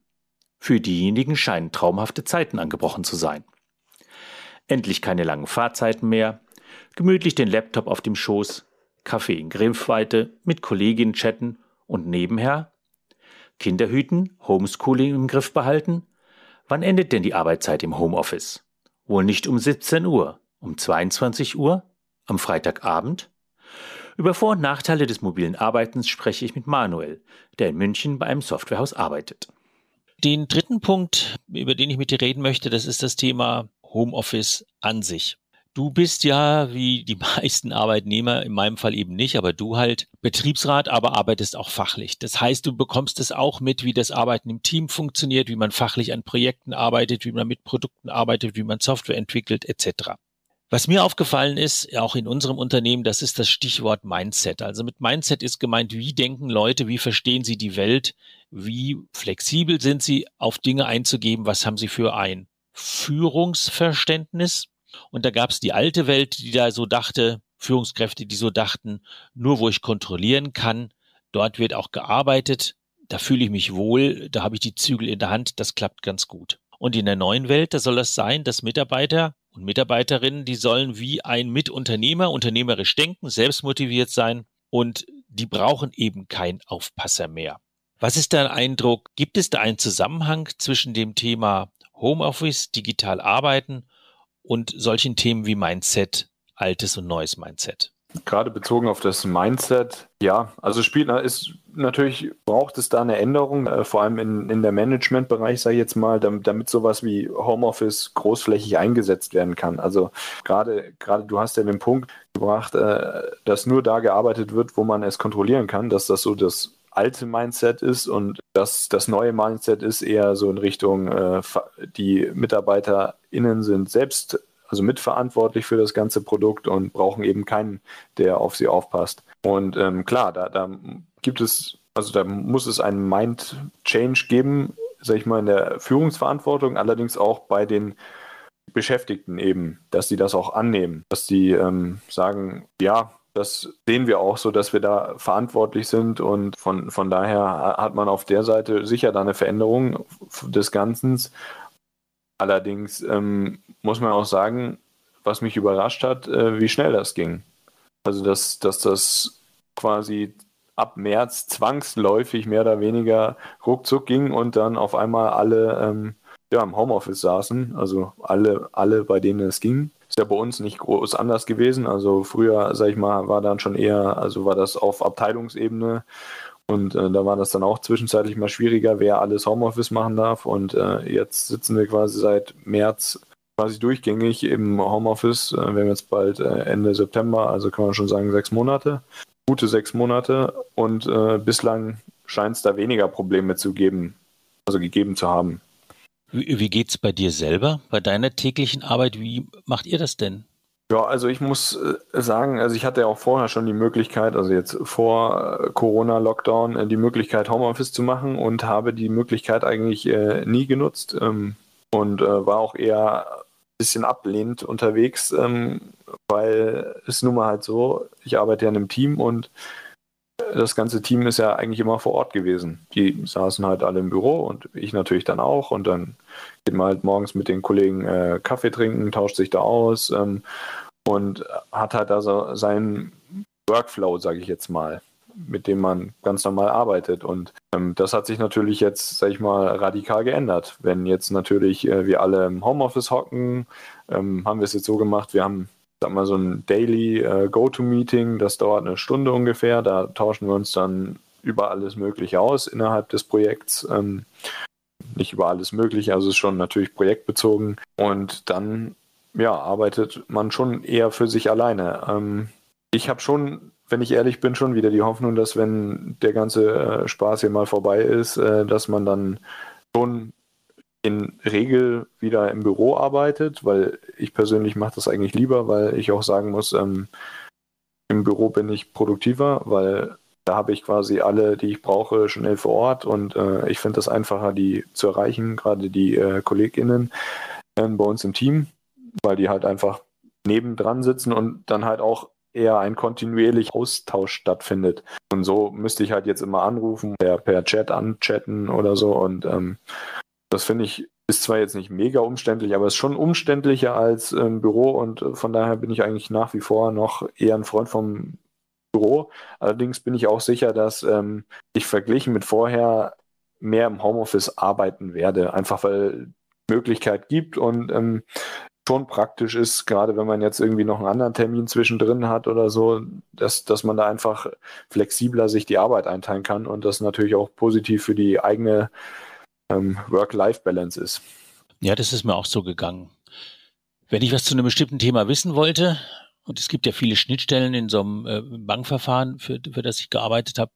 Für diejenigen scheinen traumhafte Zeiten angebrochen zu sein. Endlich keine langen Fahrzeiten mehr, gemütlich den Laptop auf dem Schoß, Kaffee in Griffweite, mit Kolleginnen chatten und nebenher Kinder hüten, Homeschooling im Griff behalten. Wann endet denn die Arbeitszeit im Homeoffice? Wohl nicht um 17 Uhr, um 22 Uhr, am Freitagabend? Über Vor- und Nachteile des mobilen Arbeitens spreche ich mit Manuel, der in München bei einem Softwarehaus arbeitet. Den dritten Punkt, über den ich mit dir reden möchte, das ist das Thema Homeoffice an sich. Du bist ja, wie die <laughs> meisten Arbeitnehmer, in meinem Fall eben nicht, aber du halt Betriebsrat, aber arbeitest auch fachlich. Das heißt, du bekommst es auch mit, wie das Arbeiten im Team funktioniert, wie man fachlich an Projekten arbeitet, wie man mit Produkten arbeitet, wie man Software entwickelt, etc. Was mir aufgefallen ist, auch in unserem Unternehmen, das ist das Stichwort Mindset. Also mit Mindset ist gemeint, wie denken Leute, wie verstehen sie die Welt, wie flexibel sind sie, auf Dinge einzugeben, was haben sie für ein Führungsverständnis. Und da gab es die alte Welt, die da so dachte, Führungskräfte, die so dachten, nur wo ich kontrollieren kann, dort wird auch gearbeitet, da fühle ich mich wohl, da habe ich die Zügel in der Hand, das klappt ganz gut. Und in der neuen Welt, da soll es sein, dass Mitarbeiter und Mitarbeiterinnen, die sollen wie ein Mitunternehmer unternehmerisch denken, selbst motiviert sein und die brauchen eben keinen Aufpasser mehr. Was ist dein Eindruck? Gibt es da einen Zusammenhang zwischen dem Thema Homeoffice, digital arbeiten und solchen Themen wie Mindset, altes und neues Mindset? Gerade bezogen auf das Mindset, ja, also spielt ist natürlich braucht es da eine Änderung, äh, vor allem in, in der Managementbereich, sage ich jetzt mal, damit, damit sowas wie Homeoffice großflächig eingesetzt werden kann. Also gerade gerade du hast ja den Punkt gebracht, äh, dass nur da gearbeitet wird, wo man es kontrollieren kann, dass das so das alte Mindset ist und das, das neue Mindset ist eher so in Richtung, äh, die MitarbeiterInnen sind selbst also mitverantwortlich für das ganze Produkt und brauchen eben keinen, der auf sie aufpasst. Und ähm, klar, da, da gibt es, also da muss es einen Mind-Change geben, sag ich mal, in der Führungsverantwortung, allerdings auch bei den Beschäftigten eben, dass sie das auch annehmen, dass sie ähm, sagen, ja, das sehen wir auch so, dass wir da verantwortlich sind und von, von daher hat man auf der Seite sicher da eine Veränderung des Ganzen. Allerdings ähm, muss man auch sagen, was mich überrascht hat, äh, wie schnell das ging. Also, dass, dass das quasi ab März zwangsläufig mehr oder weniger ruckzuck ging und dann auf einmal alle ähm, ja, im Homeoffice saßen, also alle, alle, bei denen es ging. Ist ja bei uns nicht groß anders gewesen. Also früher, sag ich mal, war dann schon eher, also war das auf Abteilungsebene und äh, da war das dann auch zwischenzeitlich mal schwieriger, wer alles Homeoffice machen darf. Und äh, jetzt sitzen wir quasi seit März quasi durchgängig im Homeoffice. Äh, wir haben jetzt bald äh, Ende September, also kann man schon sagen sechs Monate. Gute sechs Monate. Und äh, bislang scheint es da weniger Probleme zu geben, also gegeben zu haben. Wie, wie geht's bei dir selber, bei deiner täglichen Arbeit? Wie macht ihr das denn? Ja, also ich muss äh, sagen, also ich hatte ja auch vorher schon die Möglichkeit, also jetzt vor äh, Corona-Lockdown, äh, die Möglichkeit, Homeoffice zu machen und habe die Möglichkeit eigentlich äh, nie genutzt ähm, und äh, war auch eher ein bisschen ablehnend unterwegs, ähm, weil es nun mal halt so, ich arbeite ja in einem Team und das ganze Team ist ja eigentlich immer vor Ort gewesen. Die saßen halt alle im Büro und ich natürlich dann auch. Und dann geht man halt morgens mit den Kollegen äh, Kaffee trinken, tauscht sich da aus ähm, und hat halt also seinen Workflow, sage ich jetzt mal, mit dem man ganz normal arbeitet. Und ähm, das hat sich natürlich jetzt, sage ich mal, radikal geändert. Wenn jetzt natürlich äh, wir alle im Homeoffice hocken, ähm, haben wir es jetzt so gemacht, wir haben sag mal, so ein Daily äh, Go-To-Meeting, das dauert eine Stunde ungefähr. Da tauschen wir uns dann über alles Mögliche aus innerhalb des Projekts. Ähm, nicht über alles Mögliche, also es ist schon natürlich projektbezogen. Und dann, ja, arbeitet man schon eher für sich alleine. Ähm, ich habe schon, wenn ich ehrlich bin, schon wieder die Hoffnung, dass wenn der ganze äh, Spaß hier mal vorbei ist, äh, dass man dann schon in Regel wieder im Büro arbeitet, weil ich persönlich mache das eigentlich lieber, weil ich auch sagen muss, ähm, im Büro bin ich produktiver, weil da habe ich quasi alle, die ich brauche, schnell vor Ort. Und äh, ich finde das einfacher, die zu erreichen, gerade die äh, KollegInnen äh, bei uns im Team, weil die halt einfach nebendran sitzen und dann halt auch eher ein kontinuierlicher Austausch stattfindet. Und so müsste ich halt jetzt immer anrufen, per, per Chat anchatten oder so. Und ähm, das finde ich, ist zwar jetzt nicht mega umständlich, aber es ist schon umständlicher als im Büro. Und äh, von daher bin ich eigentlich nach wie vor noch eher ein Freund vom Büro. Allerdings bin ich auch sicher, dass ähm, ich verglichen mit vorher mehr im Homeoffice arbeiten werde, einfach weil Möglichkeit gibt und ähm, schon praktisch ist, gerade wenn man jetzt irgendwie noch einen anderen Termin zwischendrin hat oder so, dass, dass man da einfach flexibler sich die Arbeit einteilen kann und das natürlich auch positiv für die eigene ähm, Work-Life-Balance ist. Ja, das ist mir auch so gegangen. Wenn ich was zu einem bestimmten Thema wissen wollte, und es gibt ja viele Schnittstellen in so einem äh, Bankverfahren, für, für das ich gearbeitet habe,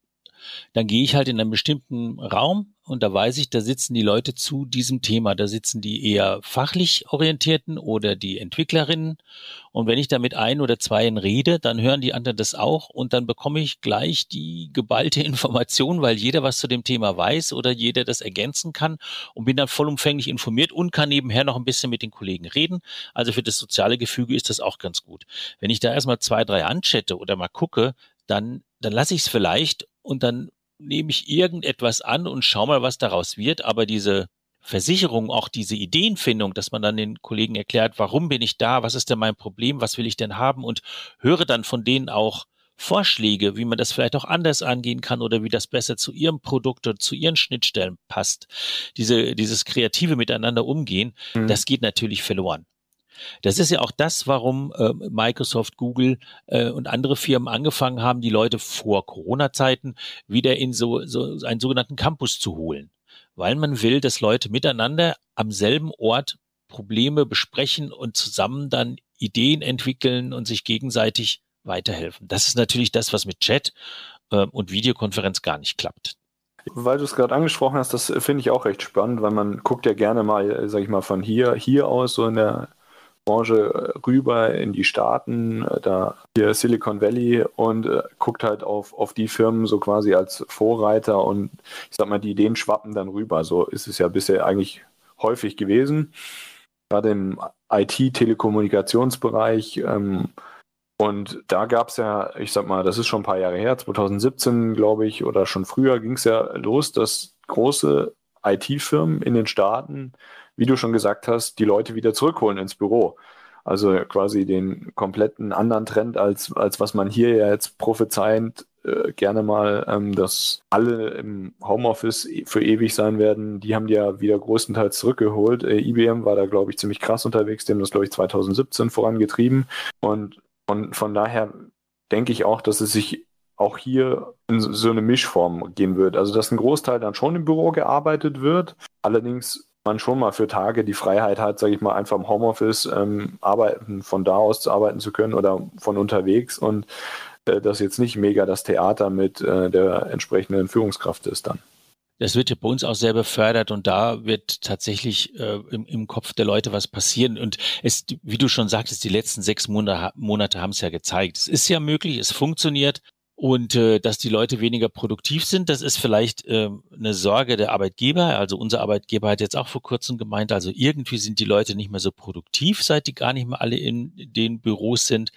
dann gehe ich halt in einen bestimmten Raum und da weiß ich, da sitzen die Leute zu diesem Thema. Da sitzen die eher fachlich orientierten oder die Entwicklerinnen. Und wenn ich da mit ein oder zweien rede, dann hören die anderen das auch und dann bekomme ich gleich die geballte <laughs> Information, weil jeder was zu dem Thema weiß oder jeder das ergänzen kann und bin dann vollumfänglich informiert und kann nebenher noch ein bisschen mit den Kollegen reden. Also für das soziale Gefüge ist das auch ganz gut. Wenn ich da erstmal zwei, drei anchatte oder mal gucke, dann, dann lasse ich es vielleicht und dann nehme ich irgendetwas an und schau mal, was daraus wird. Aber diese Versicherung, auch diese Ideenfindung, dass man dann den Kollegen erklärt, warum bin ich da, was ist denn mein Problem, was will ich denn haben und höre dann von denen auch Vorschläge, wie man das vielleicht auch anders angehen kann oder wie das besser zu ihrem Produkt oder zu ihren Schnittstellen passt. Diese, dieses kreative Miteinander umgehen, mhm. das geht natürlich verloren. Das ist ja auch das, warum äh, Microsoft, Google äh, und andere Firmen angefangen haben, die Leute vor Corona-Zeiten wieder in so, so einen sogenannten Campus zu holen. Weil man will, dass Leute miteinander am selben Ort Probleme besprechen und zusammen dann Ideen entwickeln und sich gegenseitig weiterhelfen. Das ist natürlich das, was mit Chat äh, und Videokonferenz gar nicht klappt. Weil du es gerade angesprochen hast, das finde ich auch recht spannend, weil man guckt ja gerne mal, sag ich mal, von hier, hier aus, so in der Branche äh, rüber in die Staaten, äh, da hier Silicon Valley und äh, guckt halt auf, auf die Firmen so quasi als Vorreiter und ich sag mal, die Ideen schwappen dann rüber. So ist es ja bisher eigentlich häufig gewesen, gerade im IT-Telekommunikationsbereich. Ähm, und da gab es ja, ich sag mal, das ist schon ein paar Jahre her, 2017 glaube ich, oder schon früher ging es ja los, dass große IT-Firmen in den Staaten wie du schon gesagt hast, die Leute wieder zurückholen ins Büro. Also quasi den kompletten anderen Trend, als, als was man hier ja jetzt prophezeiend äh, gerne mal, ähm, dass alle im Homeoffice e, für ewig sein werden. Die haben die ja wieder größtenteils zurückgeholt. Äh, IBM war da, glaube ich, ziemlich krass unterwegs. Haben das, glaube ich, 2017 vorangetrieben. Und von, von daher denke ich auch, dass es sich auch hier in so eine Mischform gehen wird. Also, dass ein Großteil dann schon im Büro gearbeitet wird. Allerdings man schon mal für Tage die Freiheit hat, sage ich mal, einfach im Homeoffice ähm, arbeiten, von da aus arbeiten zu können oder von unterwegs und äh, das jetzt nicht mega das Theater mit äh, der entsprechenden Führungskraft ist dann. das wird ja bei uns auch sehr befördert und da wird tatsächlich äh, im, im Kopf der Leute was passieren. Und es, wie du schon sagtest, die letzten sechs Monate, Monate haben es ja gezeigt. Es ist ja möglich, es funktioniert. Und äh, dass die Leute weniger produktiv sind, das ist vielleicht äh, eine Sorge der Arbeitgeber. Also unser Arbeitgeber hat jetzt auch vor kurzem gemeint, also irgendwie sind die Leute nicht mehr so produktiv, seit die gar nicht mehr alle in den Büros sind.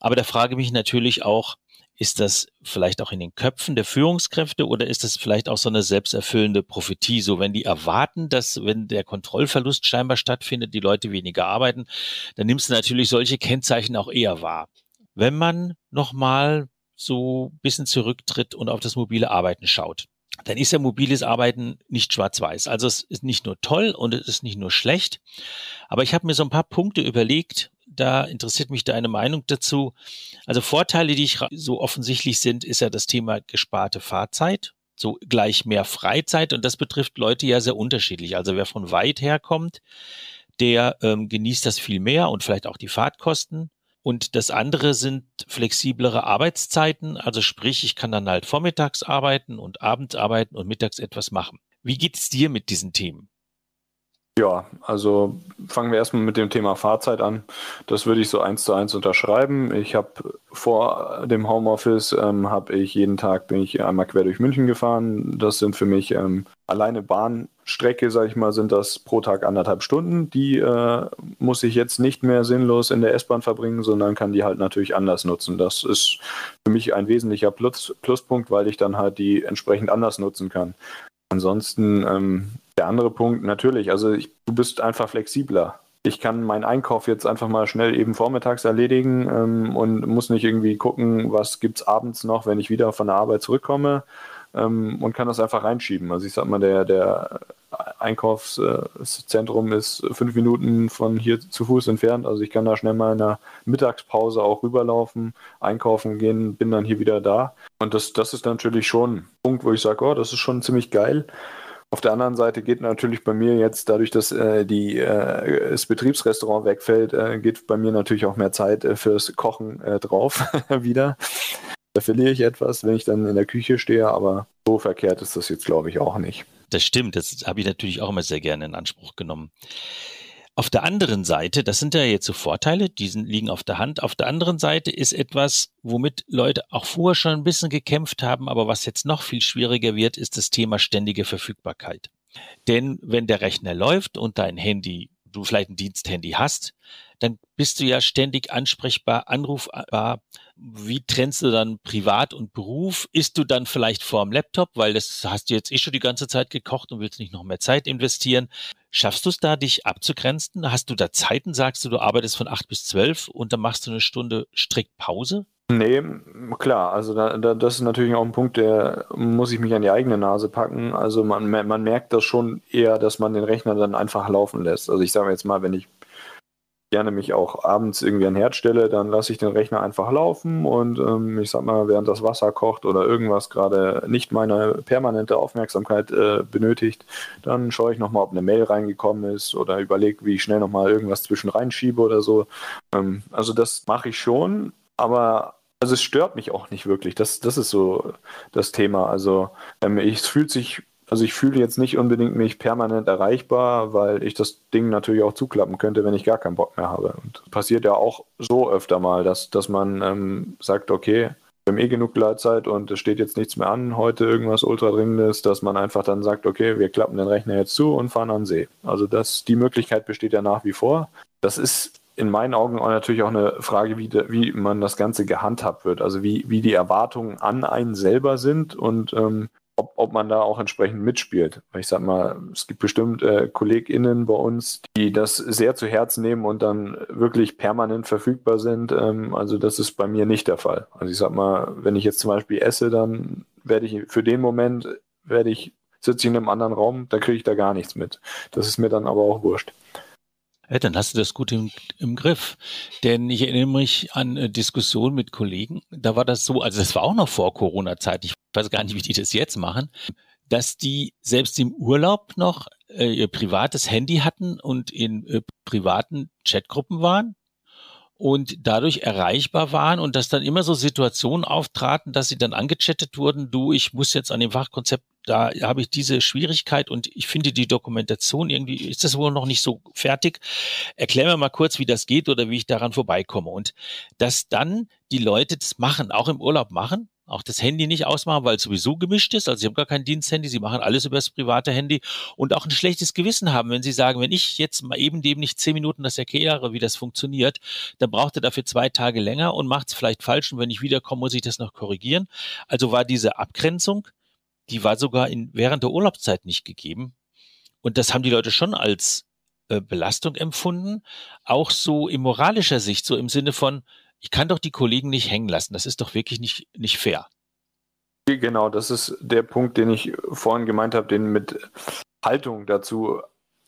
Aber da frage ich mich natürlich auch, ist das vielleicht auch in den Köpfen der Führungskräfte oder ist das vielleicht auch so eine selbsterfüllende Prophetie? So, wenn die erwarten, dass, wenn der Kontrollverlust scheinbar stattfindet, die Leute weniger arbeiten, dann nimmst du natürlich solche Kennzeichen auch eher wahr. Wenn man nochmal so ein bisschen zurücktritt und auf das mobile Arbeiten schaut, dann ist ja mobiles Arbeiten nicht schwarz-weiß. Also es ist nicht nur toll und es ist nicht nur schlecht. Aber ich habe mir so ein paar Punkte überlegt, da interessiert mich deine Meinung dazu. Also Vorteile, die ich so offensichtlich sind, ist ja das Thema gesparte Fahrzeit, so gleich mehr Freizeit und das betrifft Leute ja sehr unterschiedlich. Also wer von weit her kommt, der ähm, genießt das viel mehr und vielleicht auch die Fahrtkosten. Und das andere sind flexiblere Arbeitszeiten. Also sprich, ich kann dann halt vormittags arbeiten und abends arbeiten und mittags etwas machen. Wie geht es dir mit diesen Themen? Ja, also fangen wir erstmal mit dem Thema Fahrzeit an. Das würde ich so eins zu eins unterschreiben. Ich habe vor dem Homeoffice ähm, habe ich jeden Tag bin ich einmal quer durch München gefahren. Das sind für mich ähm, alleine Bahnstrecke, sage ich mal, sind das pro Tag anderthalb Stunden. Die äh, muss ich jetzt nicht mehr sinnlos in der S-Bahn verbringen, sondern kann die halt natürlich anders nutzen. Das ist für mich ein wesentlicher Plus Pluspunkt, weil ich dann halt die entsprechend anders nutzen kann. Ansonsten ähm, der andere Punkt, natürlich, also ich, du bist einfach flexibler. Ich kann meinen Einkauf jetzt einfach mal schnell eben vormittags erledigen ähm, und muss nicht irgendwie gucken, was gibt es abends noch, wenn ich wieder von der Arbeit zurückkomme ähm, und kann das einfach reinschieben. Also ich sag mal, der, der Einkaufszentrum ist fünf Minuten von hier zu Fuß entfernt. Also ich kann da schnell mal in der Mittagspause auch rüberlaufen, einkaufen gehen, bin dann hier wieder da. Und das, das ist natürlich schon ein Punkt, wo ich sage, oh, das ist schon ziemlich geil. Auf der anderen Seite geht natürlich bei mir jetzt, dadurch, dass äh, die, äh, das Betriebsrestaurant wegfällt, äh, geht bei mir natürlich auch mehr Zeit äh, fürs Kochen äh, drauf <laughs> wieder. Da verliere ich etwas, wenn ich dann in der Küche stehe, aber so verkehrt ist das jetzt, glaube ich, auch nicht. Das stimmt, das habe ich natürlich auch immer sehr gerne in Anspruch genommen. Auf der anderen Seite, das sind ja jetzt so Vorteile, die sind, liegen auf der Hand. Auf der anderen Seite ist etwas, womit Leute auch vorher schon ein bisschen gekämpft haben, aber was jetzt noch viel schwieriger wird, ist das Thema ständige Verfügbarkeit. Denn wenn der Rechner läuft und dein Handy, du vielleicht ein Diensthandy hast, dann bist du ja ständig ansprechbar, anrufbar. Wie trennst du dann Privat und Beruf? Ist du dann vielleicht vorm Laptop, weil das hast du jetzt eh schon die ganze Zeit gekocht und willst nicht noch mehr Zeit investieren? Schaffst du es da, dich abzugrenzen? Hast du da Zeiten, sagst du, du arbeitest von acht bis zwölf und dann machst du eine Stunde strikt Pause? Nee, klar, also da, da, das ist natürlich auch ein Punkt, der muss ich mich an die eigene Nase packen. Also man, man merkt das schon eher, dass man den Rechner dann einfach laufen lässt. Also ich sage jetzt mal, wenn ich gerne mich auch abends irgendwie an Herd stelle, dann lasse ich den Rechner einfach laufen und ähm, ich sag mal, während das Wasser kocht oder irgendwas gerade nicht meine permanente Aufmerksamkeit äh, benötigt, dann schaue ich nochmal, ob eine Mail reingekommen ist oder überlege, wie ich schnell nochmal irgendwas zwischen reinschiebe oder so. Ähm, also das mache ich schon, aber also es stört mich auch nicht wirklich. Das, das ist so das Thema. Also ähm, es fühlt sich also ich fühle jetzt nicht unbedingt mich permanent erreichbar, weil ich das Ding natürlich auch zuklappen könnte, wenn ich gar keinen Bock mehr habe. Und passiert ja auch so öfter mal, dass, dass man ähm, sagt, okay, wir haben eh genug Gleitzeit und es steht jetzt nichts mehr an, heute irgendwas ultra dringendes, dass man einfach dann sagt, okay, wir klappen den Rechner jetzt zu und fahren an See. Also das, die Möglichkeit besteht ja nach wie vor. Das ist in meinen Augen auch natürlich auch eine Frage, wie, de, wie man das Ganze gehandhabt wird. Also wie, wie die Erwartungen an einen selber sind und ähm, ob, ob man da auch entsprechend mitspielt. Ich sag mal, es gibt bestimmt äh, KollegInnen bei uns, die das sehr zu Herzen nehmen und dann wirklich permanent verfügbar sind. Ähm, also das ist bei mir nicht der Fall. Also ich sag mal, wenn ich jetzt zum Beispiel esse, dann werde ich für den Moment, werde ich, sitze ich in einem anderen Raum, da kriege ich da gar nichts mit. Das ist mir dann aber auch wurscht. Ja, dann hast du das gut im, im Griff. Denn ich erinnere mich an äh, Diskussionen mit Kollegen. Da war das so, also das war auch noch vor Corona-Zeit. Ich weiß gar nicht, wie die das jetzt machen, dass die selbst im Urlaub noch äh, ihr privates Handy hatten und in äh, privaten Chatgruppen waren und dadurch erreichbar waren und dass dann immer so Situationen auftraten, dass sie dann angechattet wurden, du, ich muss jetzt an dem Fachkonzept da habe ich diese Schwierigkeit und ich finde die Dokumentation irgendwie, ist das wohl noch nicht so fertig. Erklär mir mal kurz, wie das geht oder wie ich daran vorbeikomme. Und dass dann die Leute das machen, auch im Urlaub machen, auch das Handy nicht ausmachen, weil es sowieso gemischt ist. Also sie haben gar kein Diensthandy, sie machen alles über das private Handy und auch ein schlechtes Gewissen haben, wenn sie sagen, wenn ich jetzt mal eben dem nicht zehn Minuten das erkläre, wie das funktioniert, dann braucht er dafür zwei Tage länger und macht es vielleicht falsch und wenn ich wiederkomme, muss ich das noch korrigieren. Also war diese Abgrenzung, die war sogar in, während der Urlaubszeit nicht gegeben. Und das haben die Leute schon als äh, Belastung empfunden, auch so in moralischer Sicht, so im Sinne von, ich kann doch die Kollegen nicht hängen lassen. Das ist doch wirklich nicht, nicht fair. Genau, das ist der Punkt, den ich vorhin gemeint habe, den mit Haltung dazu,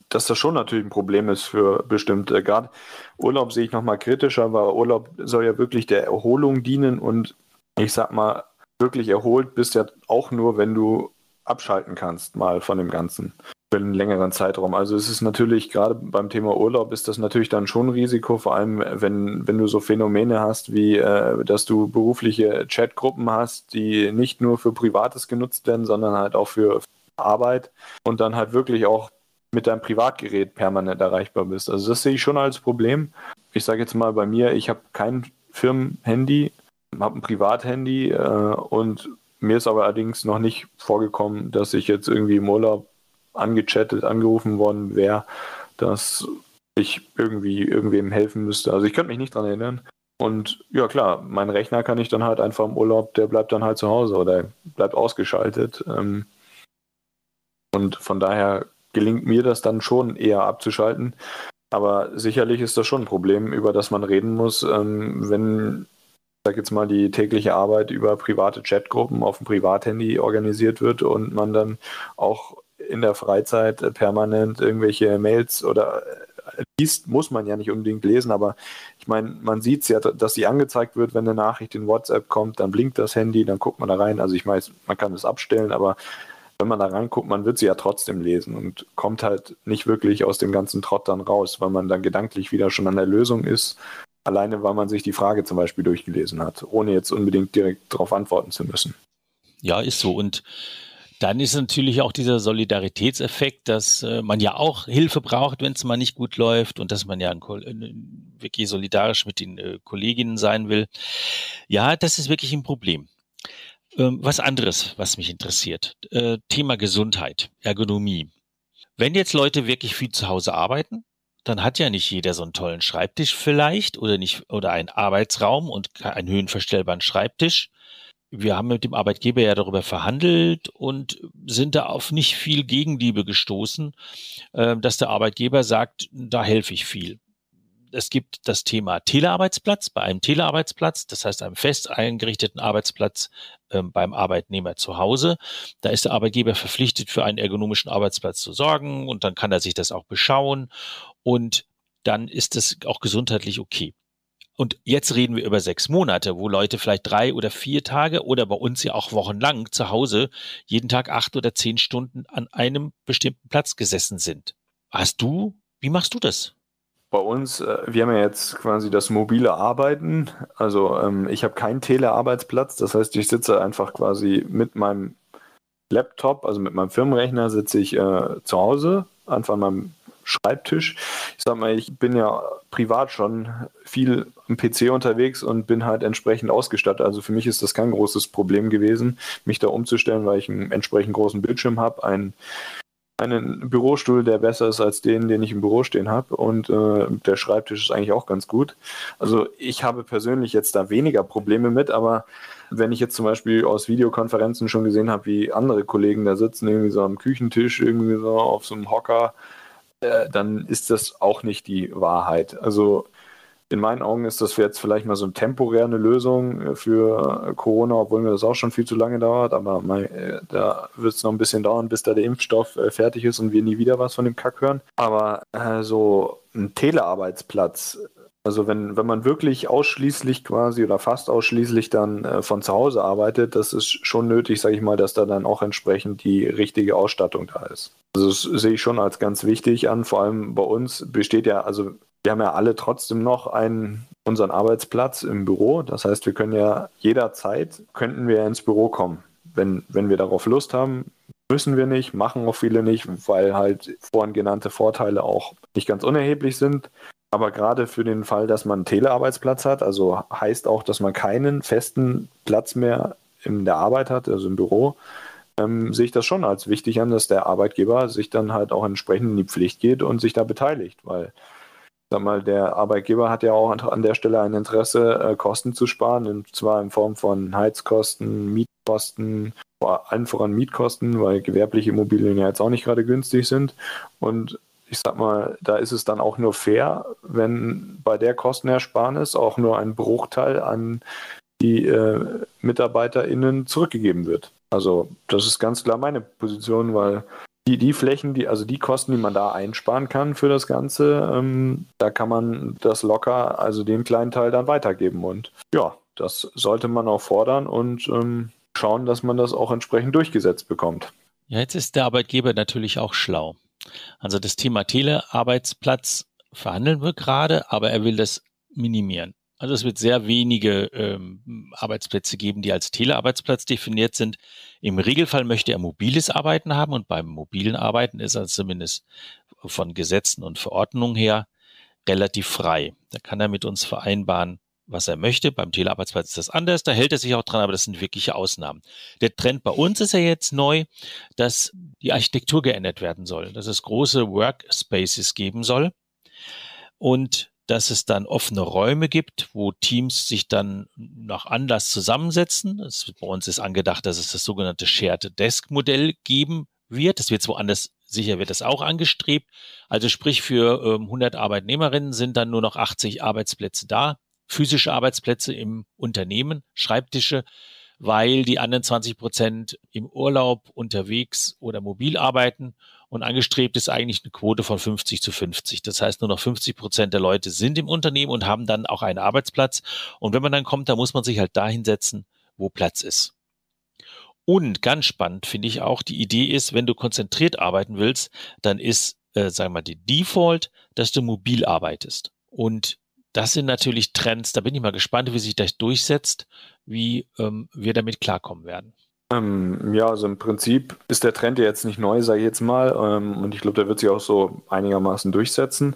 dass das schon natürlich ein Problem ist für bestimmte. Gerade Urlaub sehe ich nochmal kritischer, weil Urlaub soll ja wirklich der Erholung dienen und ich sag mal, wirklich erholt bist ja auch nur, wenn du abschalten kannst, mal von dem Ganzen für einen längeren Zeitraum. Also es ist natürlich, gerade beim Thema Urlaub ist das natürlich dann schon ein Risiko, vor allem wenn, wenn du so Phänomene hast, wie äh, dass du berufliche Chatgruppen hast, die nicht nur für Privates genutzt werden, sondern halt auch für Arbeit und dann halt wirklich auch mit deinem Privatgerät permanent erreichbar bist. Also das sehe ich schon als Problem. Ich sage jetzt mal bei mir, ich habe kein Firmenhandy, habe ein Privathandy äh, und mir ist aber allerdings noch nicht vorgekommen, dass ich jetzt irgendwie im Urlaub angechattet, angerufen worden wäre, dass ich irgendwie irgendwem helfen müsste. Also ich könnte mich nicht dran erinnern. Und ja klar, mein Rechner kann ich dann halt einfach im Urlaub, der bleibt dann halt zu Hause oder bleibt ausgeschaltet. Ähm, und von daher gelingt mir das dann schon eher abzuschalten. Aber sicherlich ist das schon ein Problem, über das man reden muss, ähm, wenn, sag jetzt mal, die tägliche Arbeit über private Chatgruppen auf dem Privathandy organisiert wird und man dann auch in der Freizeit permanent irgendwelche Mails oder äh, liest, muss man ja nicht unbedingt lesen, aber ich meine, man sieht es ja, dass sie angezeigt wird, wenn eine Nachricht in WhatsApp kommt, dann blinkt das Handy, dann guckt man da rein. Also ich meine, man kann es abstellen, aber wenn man da reinguckt, man wird sie ja trotzdem lesen und kommt halt nicht wirklich aus dem ganzen Trott dann raus, weil man dann gedanklich wieder schon an der Lösung ist. Alleine, weil man sich die Frage zum Beispiel durchgelesen hat, ohne jetzt unbedingt direkt darauf antworten zu müssen. Ja, ist so. Und dann ist natürlich auch dieser Solidaritätseffekt, dass äh, man ja auch Hilfe braucht, wenn es mal nicht gut läuft und dass man ja ein, äh, wirklich solidarisch mit den äh, Kolleginnen sein will. Ja, das ist wirklich ein Problem. Ähm, was anderes, was mich interessiert, äh, Thema Gesundheit, Ergonomie. Wenn jetzt Leute wirklich viel zu Hause arbeiten, dann hat ja nicht jeder so einen tollen Schreibtisch vielleicht oder nicht oder einen Arbeitsraum und einen höhenverstellbaren Schreibtisch wir haben mit dem Arbeitgeber ja darüber verhandelt und sind da auf nicht viel Gegenliebe gestoßen, äh, dass der Arbeitgeber sagt, da helfe ich viel. Es gibt das Thema Telearbeitsplatz bei einem Telearbeitsplatz, das heißt einem fest eingerichteten Arbeitsplatz äh, beim Arbeitnehmer zu Hause. Da ist der Arbeitgeber verpflichtet, für einen ergonomischen Arbeitsplatz zu sorgen und dann kann er sich das auch beschauen und dann ist es auch gesundheitlich okay. Und jetzt reden wir über sechs Monate, wo Leute vielleicht drei oder vier Tage oder bei uns ja auch wochenlang zu Hause jeden Tag acht oder zehn Stunden an einem bestimmten Platz gesessen sind. Hast du, wie machst du das? Bei uns, äh, wir haben ja jetzt quasi das mobile Arbeiten. Also ähm, ich habe keinen Telearbeitsplatz. Das heißt, ich sitze einfach quasi mit meinem Laptop, also mit meinem Firmenrechner, sitze ich äh, zu Hause, einfach an meinem Schreibtisch. Ich sag mal, ich bin ja privat schon viel am PC unterwegs und bin halt entsprechend ausgestattet. Also für mich ist das kein großes Problem gewesen, mich da umzustellen, weil ich einen entsprechend großen Bildschirm habe, einen, einen Bürostuhl, der besser ist als den, den ich im Büro stehen habe. Und äh, der Schreibtisch ist eigentlich auch ganz gut. Also ich habe persönlich jetzt da weniger Probleme mit, aber wenn ich jetzt zum Beispiel aus Videokonferenzen schon gesehen habe, wie andere Kollegen da sitzen, irgendwie so am Küchentisch, irgendwie so auf so einem Hocker, äh, dann ist das auch nicht die Wahrheit. Also in meinen Augen ist das jetzt vielleicht mal so eine temporäre Lösung äh, für Corona, obwohl mir das auch schon viel zu lange dauert. Aber mal, äh, da wird es noch ein bisschen dauern, bis da der Impfstoff fertig ist und wir nie wieder was von dem Kack hören. Aber äh, so ein Telearbeitsplatz, also wenn, wenn man wirklich ausschließlich quasi oder fast ausschließlich dann äh, von zu Hause arbeitet, das ist schon nötig, sage ich mal, dass da dann auch entsprechend die richtige Ausstattung da ist. Also das sehe ich schon als ganz wichtig an. Vor allem bei uns besteht ja, also wir haben ja alle trotzdem noch einen, unseren Arbeitsplatz im Büro. Das heißt, wir können ja jederzeit, könnten wir ins Büro kommen. Wenn, wenn wir darauf Lust haben, müssen wir nicht, machen auch viele nicht, weil halt vorhin genannte Vorteile auch nicht ganz unerheblich sind. Aber gerade für den Fall, dass man einen Telearbeitsplatz hat, also heißt auch, dass man keinen festen Platz mehr in der Arbeit hat, also im Büro, ähm, sehe ich das schon als wichtig an, dass der Arbeitgeber sich dann halt auch entsprechend in die Pflicht geht und sich da beteiligt, weil sag mal, der Arbeitgeber hat ja auch an der Stelle ein Interesse, äh, Kosten zu sparen, und zwar in Form von Heizkosten, Mietkosten, vor allem voran Mietkosten, weil gewerbliche Immobilien ja jetzt auch nicht gerade günstig sind. Und ich sag mal, da ist es dann auch nur fair, wenn bei der Kostenersparnis auch nur ein Bruchteil an die äh, MitarbeiterInnen zurückgegeben wird. Also, das ist ganz klar meine Position, weil die, die Flächen, die, also die Kosten, die man da einsparen kann für das Ganze, ähm, da kann man das locker, also den kleinen Teil dann weitergeben. Und ja, das sollte man auch fordern und ähm, schauen, dass man das auch entsprechend durchgesetzt bekommt. Ja, jetzt ist der Arbeitgeber natürlich auch schlau. Also das Thema Telearbeitsplatz verhandeln wir gerade, aber er will das minimieren. Also es wird sehr wenige ähm, Arbeitsplätze geben, die als Telearbeitsplatz definiert sind. Im Regelfall möchte er mobiles Arbeiten haben und beim mobilen Arbeiten ist er zumindest von Gesetzen und Verordnungen her relativ frei. Da kann er mit uns vereinbaren, was er möchte. Beim Telearbeitsplatz ist das anders, da hält er sich auch dran, aber das sind wirkliche Ausnahmen. Der Trend bei uns ist ja jetzt neu, dass die Architektur geändert werden soll, dass es große Workspaces geben soll. Und dass es dann offene Räume gibt, wo Teams sich dann nach Anlass zusammensetzen. Es, bei uns ist angedacht, dass es das sogenannte Shared Desk Modell geben wird. Das wird woanders sicher wird das auch angestrebt. Also sprich für ähm, 100 Arbeitnehmerinnen sind dann nur noch 80 Arbeitsplätze da, physische Arbeitsplätze im Unternehmen, Schreibtische, weil die anderen 20 Prozent im Urlaub unterwegs oder mobil arbeiten und angestrebt ist eigentlich eine Quote von 50 zu 50. Das heißt, nur noch 50 Prozent der Leute sind im Unternehmen und haben dann auch einen Arbeitsplatz. Und wenn man dann kommt, da muss man sich halt dahin setzen, wo Platz ist. Und ganz spannend finde ich auch, die Idee ist, wenn du konzentriert arbeiten willst, dann ist, äh, sagen wir mal, die Default, dass du mobil arbeitest. Und das sind natürlich Trends, da bin ich mal gespannt, wie sich das durchsetzt, wie ähm, wir damit klarkommen werden. Ähm, ja, also im Prinzip ist der Trend ja jetzt nicht neu, sage ich jetzt mal. Ähm, und ich glaube, der wird sich auch so einigermaßen durchsetzen.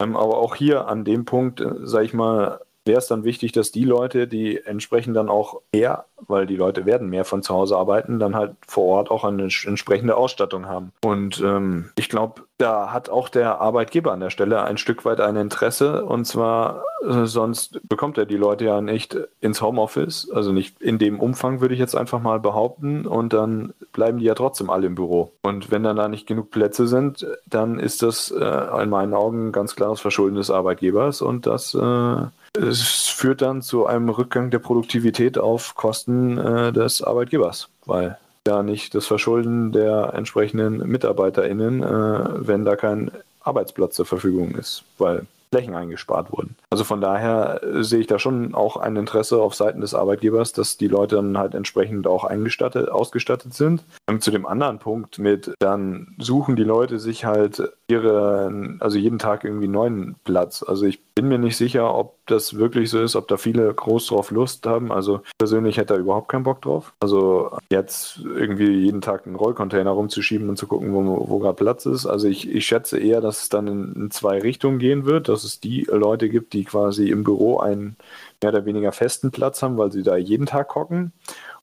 Ähm, aber auch hier an dem Punkt, äh, sage ich mal, wäre es dann wichtig, dass die Leute, die entsprechend dann auch mehr, weil die Leute werden mehr von zu Hause arbeiten, dann halt vor Ort auch eine entsprechende Ausstattung haben. Und ähm, ich glaube, da hat auch der Arbeitgeber an der Stelle ein Stück weit ein Interesse. Und zwar, äh, sonst bekommt er die Leute ja nicht ins Homeoffice, also nicht in dem Umfang, würde ich jetzt einfach mal behaupten. Und dann bleiben die ja trotzdem alle im Büro. Und wenn dann da nicht genug Plätze sind, dann ist das äh, in meinen Augen ganz klares Verschulden des Arbeitgebers und das äh, es führt dann zu einem Rückgang der Produktivität auf Kosten äh, des Arbeitgebers, weil ja nicht das Verschulden der entsprechenden MitarbeiterInnen, äh, wenn da kein Arbeitsplatz zur Verfügung ist, weil Flächen eingespart wurden. Also von daher äh, sehe ich da schon auch ein Interesse auf Seiten des Arbeitgebers, dass die Leute dann halt entsprechend auch eingestattet, ausgestattet sind. Und zu dem anderen Punkt mit, dann suchen die Leute sich halt ihre, also jeden Tag irgendwie neuen Platz. Also ich bin mir nicht sicher, ob das wirklich so ist, ob da viele groß drauf Lust haben. Also persönlich hätte da überhaupt keinen Bock drauf. Also jetzt irgendwie jeden Tag einen Rollcontainer rumzuschieben und zu gucken, wo, wo gerade Platz ist. Also ich, ich schätze eher, dass es dann in, in zwei Richtungen gehen wird, dass es die Leute gibt, die quasi im Büro einen mehr oder weniger festen Platz haben, weil sie da jeden Tag hocken.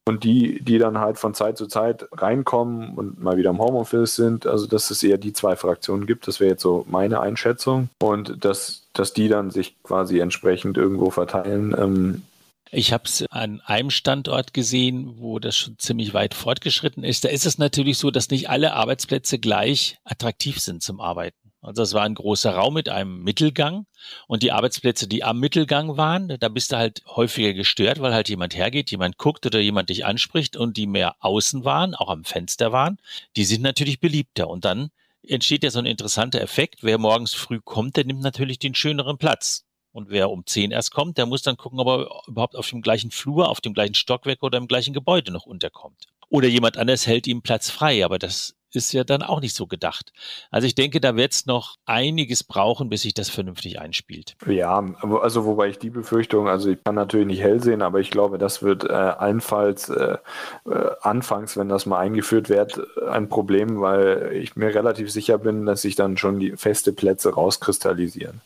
Und die, die dann halt von Zeit zu Zeit reinkommen und mal wieder im Homeoffice sind, also dass es eher die zwei Fraktionen gibt, das wäre jetzt so meine Einschätzung. Und dass, dass die dann sich quasi entsprechend irgendwo verteilen. Ähm, ich habe es an einem Standort gesehen, wo das schon ziemlich weit fortgeschritten ist. Da ist es natürlich so, dass nicht alle Arbeitsplätze gleich attraktiv sind zum Arbeiten. Also es war ein großer Raum mit einem Mittelgang und die Arbeitsplätze, die am Mittelgang waren, da bist du halt häufiger gestört, weil halt jemand hergeht, jemand guckt oder jemand dich anspricht und die mehr außen waren, auch am Fenster waren, die sind natürlich beliebter und dann entsteht ja so ein interessanter Effekt. Wer morgens früh kommt, der nimmt natürlich den schöneren Platz. Und wer um zehn erst kommt, der muss dann gucken, ob er überhaupt auf dem gleichen Flur, auf dem gleichen Stockwerk oder im gleichen Gebäude noch unterkommt. Oder jemand anders hält ihm Platz frei, aber das ist ja dann auch nicht so gedacht. Also ich denke, da wird es noch einiges brauchen, bis sich das vernünftig einspielt. Ja, also wobei ich die Befürchtung, also ich kann natürlich nicht hell sehen, aber ich glaube, das wird äh, allenfalls äh, äh, anfangs, wenn das mal eingeführt wird, ein Problem, weil ich mir relativ sicher bin, dass sich dann schon die feste Plätze rauskristallisieren.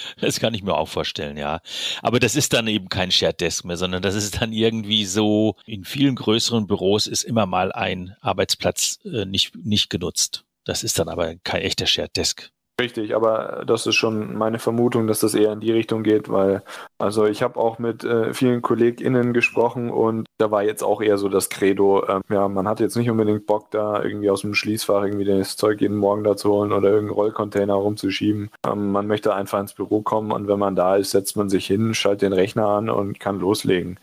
<laughs> Das kann ich mir auch vorstellen, ja. Aber das ist dann eben kein Shared Desk mehr, sondern das ist dann irgendwie so, in vielen größeren Büros ist immer mal ein Arbeitsplatz äh, nicht, nicht genutzt. Das ist dann aber kein echter Shared Desk. Richtig, aber das ist schon meine Vermutung, dass das eher in die Richtung geht, weil also ich habe auch mit äh, vielen KollegInnen gesprochen und da war jetzt auch eher so das Credo, äh, ja, man hat jetzt nicht unbedingt Bock, da irgendwie aus dem Schließfach irgendwie das Zeug jeden Morgen da zu holen oder irgendeinen Rollcontainer rumzuschieben. Ähm, man möchte einfach ins Büro kommen und wenn man da ist, setzt man sich hin, schaltet den Rechner an und kann loslegen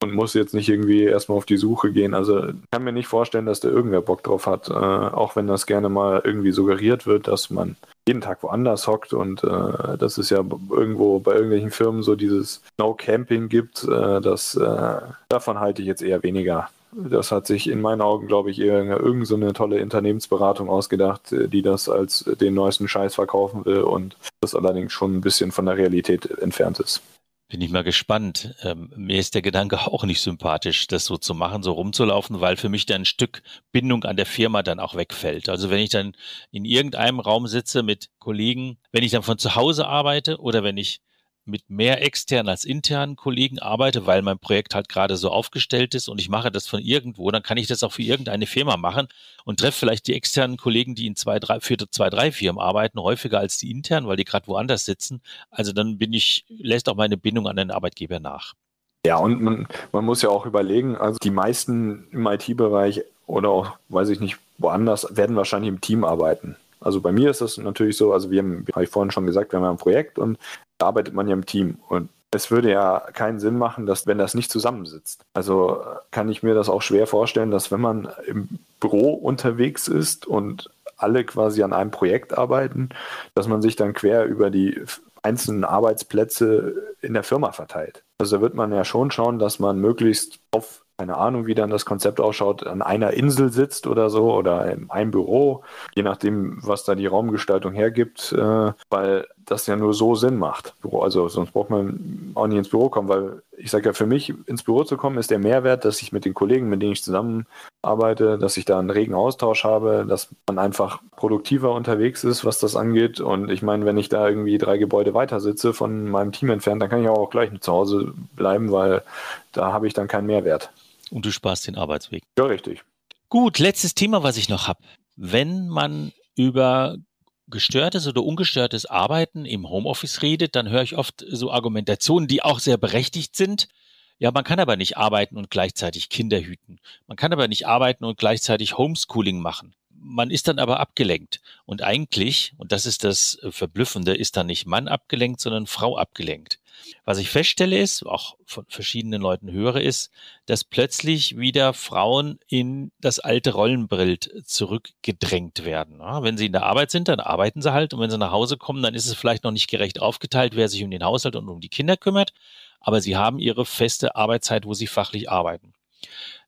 und muss jetzt nicht irgendwie erstmal auf die Suche gehen. Also kann mir nicht vorstellen, dass da irgendwer Bock drauf hat, äh, auch wenn das gerne mal irgendwie suggeriert wird, dass man jeden Tag woanders hockt und äh, dass es ja irgendwo bei irgendwelchen Firmen so dieses No Camping gibt, äh, das äh, davon halte ich jetzt eher weniger. Das hat sich in meinen Augen, glaube ich, eher irgendeine tolle Unternehmensberatung ausgedacht, äh, die das als den neuesten Scheiß verkaufen will und das allerdings schon ein bisschen von der Realität entfernt ist. Bin ich mal gespannt. Ähm, mir ist der Gedanke auch nicht sympathisch, das so zu machen, so rumzulaufen, weil für mich dann ein Stück Bindung an der Firma dann auch wegfällt. Also wenn ich dann in irgendeinem Raum sitze mit Kollegen, wenn ich dann von zu Hause arbeite oder wenn ich mit mehr externen als internen Kollegen arbeite, weil mein Projekt halt gerade so aufgestellt ist und ich mache das von irgendwo, dann kann ich das auch für irgendeine Firma machen und treffe vielleicht die externen Kollegen, die in zwei, drei, für zwei, drei Firmen arbeiten, häufiger als die internen, weil die gerade woanders sitzen. Also dann bin ich, lässt auch meine Bindung an den Arbeitgeber nach. Ja, und man, man muss ja auch überlegen, also die meisten im IT-Bereich oder auch, weiß ich nicht, woanders werden wahrscheinlich im Team arbeiten. Also bei mir ist das natürlich so, also wir haben, habe ich vorhin schon gesagt, wir haben ein Projekt und arbeitet man ja im Team. Und es würde ja keinen Sinn machen, dass wenn das nicht zusammensitzt. Also kann ich mir das auch schwer vorstellen, dass wenn man im Büro unterwegs ist und alle quasi an einem Projekt arbeiten, dass man sich dann quer über die einzelnen Arbeitsplätze in der Firma verteilt. Also da wird man ja schon schauen, dass man möglichst auf keine Ahnung, wie dann das Konzept ausschaut, an einer Insel sitzt oder so oder in einem Büro, je nachdem, was da die Raumgestaltung hergibt, äh, weil das ja nur so Sinn macht. Also sonst braucht man auch nicht ins Büro kommen, weil ich sage ja, für mich ins Büro zu kommen, ist der Mehrwert, dass ich mit den Kollegen, mit denen ich zusammenarbeite, dass ich da einen regen Austausch habe, dass man einfach produktiver unterwegs ist, was das angeht. Und ich meine, wenn ich da irgendwie drei Gebäude weiter sitze von meinem Team entfernt, dann kann ich auch gleich zu Hause bleiben, weil da habe ich dann keinen Mehrwert. Und du sparst den Arbeitsweg. Ja, richtig. Gut, letztes Thema, was ich noch habe. Wenn man über gestörtes oder ungestörtes Arbeiten im Homeoffice redet, dann höre ich oft so Argumentationen, die auch sehr berechtigt sind. Ja, man kann aber nicht arbeiten und gleichzeitig Kinder hüten. Man kann aber nicht arbeiten und gleichzeitig Homeschooling machen man ist dann aber abgelenkt. Und eigentlich, und das ist das Verblüffende, ist dann nicht Mann abgelenkt, sondern Frau abgelenkt. Was ich feststelle ist, auch von verschiedenen Leuten höre, ist, dass plötzlich wieder Frauen in das alte Rollenbild zurückgedrängt werden. wenn sie in der Arbeit sind, dann arbeiten sie halt und wenn sie nach Hause kommen, dann ist es vielleicht noch nicht gerecht aufgeteilt, wer sich um den Haushalt und um die Kinder kümmert, aber sie haben ihre feste Arbeitszeit, wo sie fachlich arbeiten.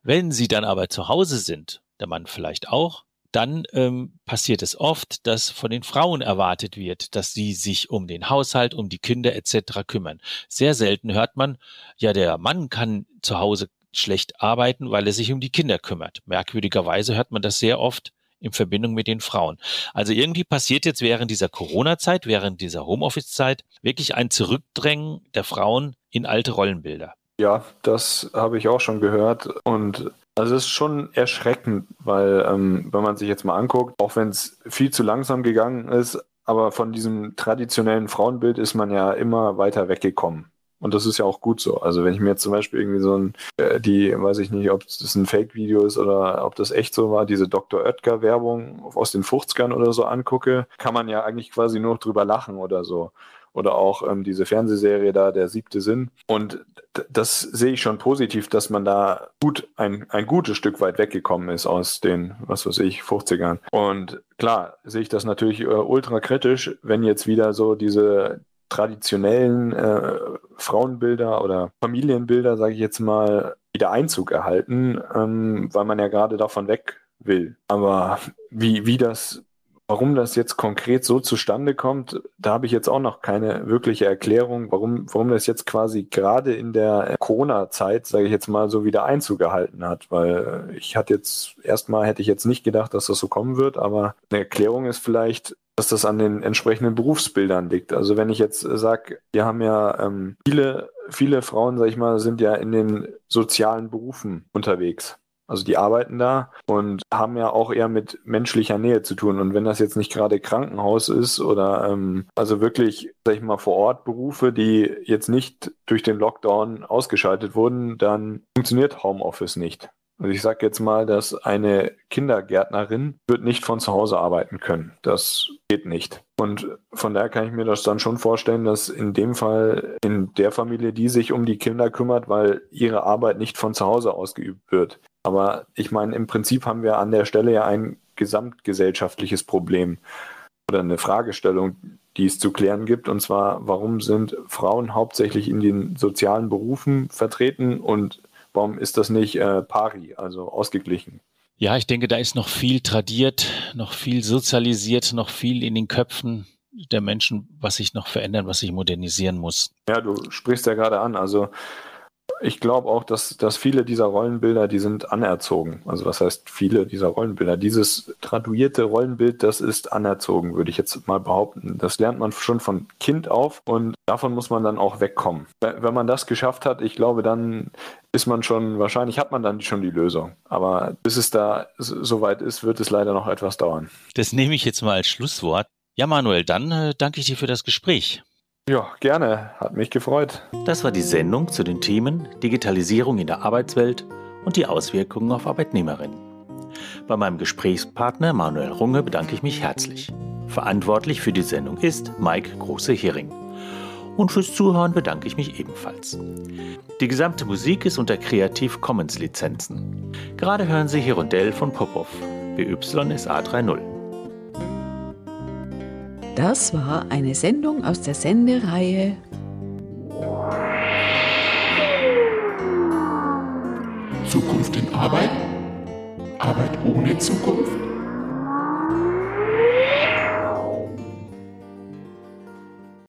Wenn sie dann aber zu Hause sind, der Mann vielleicht auch, dann ähm, passiert es oft, dass von den Frauen erwartet wird, dass sie sich um den Haushalt, um die Kinder etc. kümmern. Sehr selten hört man, ja, der Mann kann zu Hause schlecht arbeiten, weil er sich um die Kinder kümmert. Merkwürdigerweise hört man das sehr oft in Verbindung mit den Frauen. Also irgendwie passiert jetzt während dieser Corona-Zeit, während dieser Homeoffice-Zeit wirklich ein Zurückdrängen der Frauen in alte Rollenbilder. Ja, das habe ich auch schon gehört. Und also es ist schon erschreckend, weil ähm, wenn man sich jetzt mal anguckt, auch wenn es viel zu langsam gegangen ist, aber von diesem traditionellen Frauenbild ist man ja immer weiter weggekommen. Und das ist ja auch gut so. Also wenn ich mir jetzt zum Beispiel irgendwie so ein, äh, die, weiß ich nicht, ob das ein Fake-Video ist oder ob das echt so war, diese Dr. Oetker-Werbung aus den 50ern oder so angucke, kann man ja eigentlich quasi nur drüber lachen oder so oder auch ähm, diese Fernsehserie da, der siebte Sinn. Und das sehe ich schon positiv, dass man da gut ein, ein gutes Stück weit weggekommen ist aus den, was weiß ich, 50ern. Und klar sehe ich das natürlich äh, ultra kritisch, wenn jetzt wieder so diese traditionellen äh, Frauenbilder oder Familienbilder, sage ich jetzt mal, wieder Einzug erhalten, ähm, weil man ja gerade davon weg will. Aber wie, wie das Warum das jetzt konkret so zustande kommt, da habe ich jetzt auch noch keine wirkliche Erklärung, warum, warum das jetzt quasi gerade in der Corona-Zeit, sage ich jetzt mal, so wieder Einzug gehalten hat. Weil ich hatte jetzt, erstmal hätte ich jetzt nicht gedacht, dass das so kommen wird, aber eine Erklärung ist vielleicht, dass das an den entsprechenden Berufsbildern liegt. Also wenn ich jetzt sage, wir haben ja ähm, viele, viele Frauen, sage ich mal, sind ja in den sozialen Berufen unterwegs. Also die arbeiten da und haben ja auch eher mit menschlicher Nähe zu tun. Und wenn das jetzt nicht gerade Krankenhaus ist oder ähm, also wirklich, sag ich mal, vor Ort Berufe, die jetzt nicht durch den Lockdown ausgeschaltet wurden, dann funktioniert Homeoffice nicht. Also ich sage jetzt mal, dass eine Kindergärtnerin wird nicht von zu Hause arbeiten können. Das geht nicht. Und von daher kann ich mir das dann schon vorstellen, dass in dem Fall in der Familie, die sich um die Kinder kümmert, weil ihre Arbeit nicht von zu Hause ausgeübt wird, aber ich meine, im Prinzip haben wir an der Stelle ja ein gesamtgesellschaftliches Problem oder eine Fragestellung, die es zu klären gibt. Und zwar, warum sind Frauen hauptsächlich in den sozialen Berufen vertreten und warum ist das nicht äh, pari, also ausgeglichen? Ja, ich denke, da ist noch viel tradiert, noch viel sozialisiert, noch viel in den Köpfen der Menschen, was sich noch verändern, was sich modernisieren muss. Ja, du sprichst ja gerade an. Also ich glaube auch, dass, dass viele dieser Rollenbilder, die sind anerzogen. Also was heißt viele dieser Rollenbilder? Dieses traduierte Rollenbild, das ist anerzogen, würde ich jetzt mal behaupten. Das lernt man schon von Kind auf und davon muss man dann auch wegkommen. Wenn man das geschafft hat, ich glaube, dann ist man schon, wahrscheinlich hat man dann schon die Lösung. Aber bis es da soweit ist, wird es leider noch etwas dauern. Das nehme ich jetzt mal als Schlusswort. Ja, Manuel, dann äh, danke ich dir für das Gespräch. Ja, gerne. Hat mich gefreut. Das war die Sendung zu den Themen Digitalisierung in der Arbeitswelt und die Auswirkungen auf Arbeitnehmerinnen. Bei meinem Gesprächspartner Manuel Runge bedanke ich mich herzlich. Verantwortlich für die Sendung ist Mike Große-Hering. Und fürs Zuhören bedanke ich mich ebenfalls. Die gesamte Musik ist unter Creative Commons Lizenzen. Gerade hören Sie Hirondell von Popov, BYSA 3.0. Das war eine Sendung aus der Sendereihe Zukunft in Arbeit? Arbeit ohne Zukunft?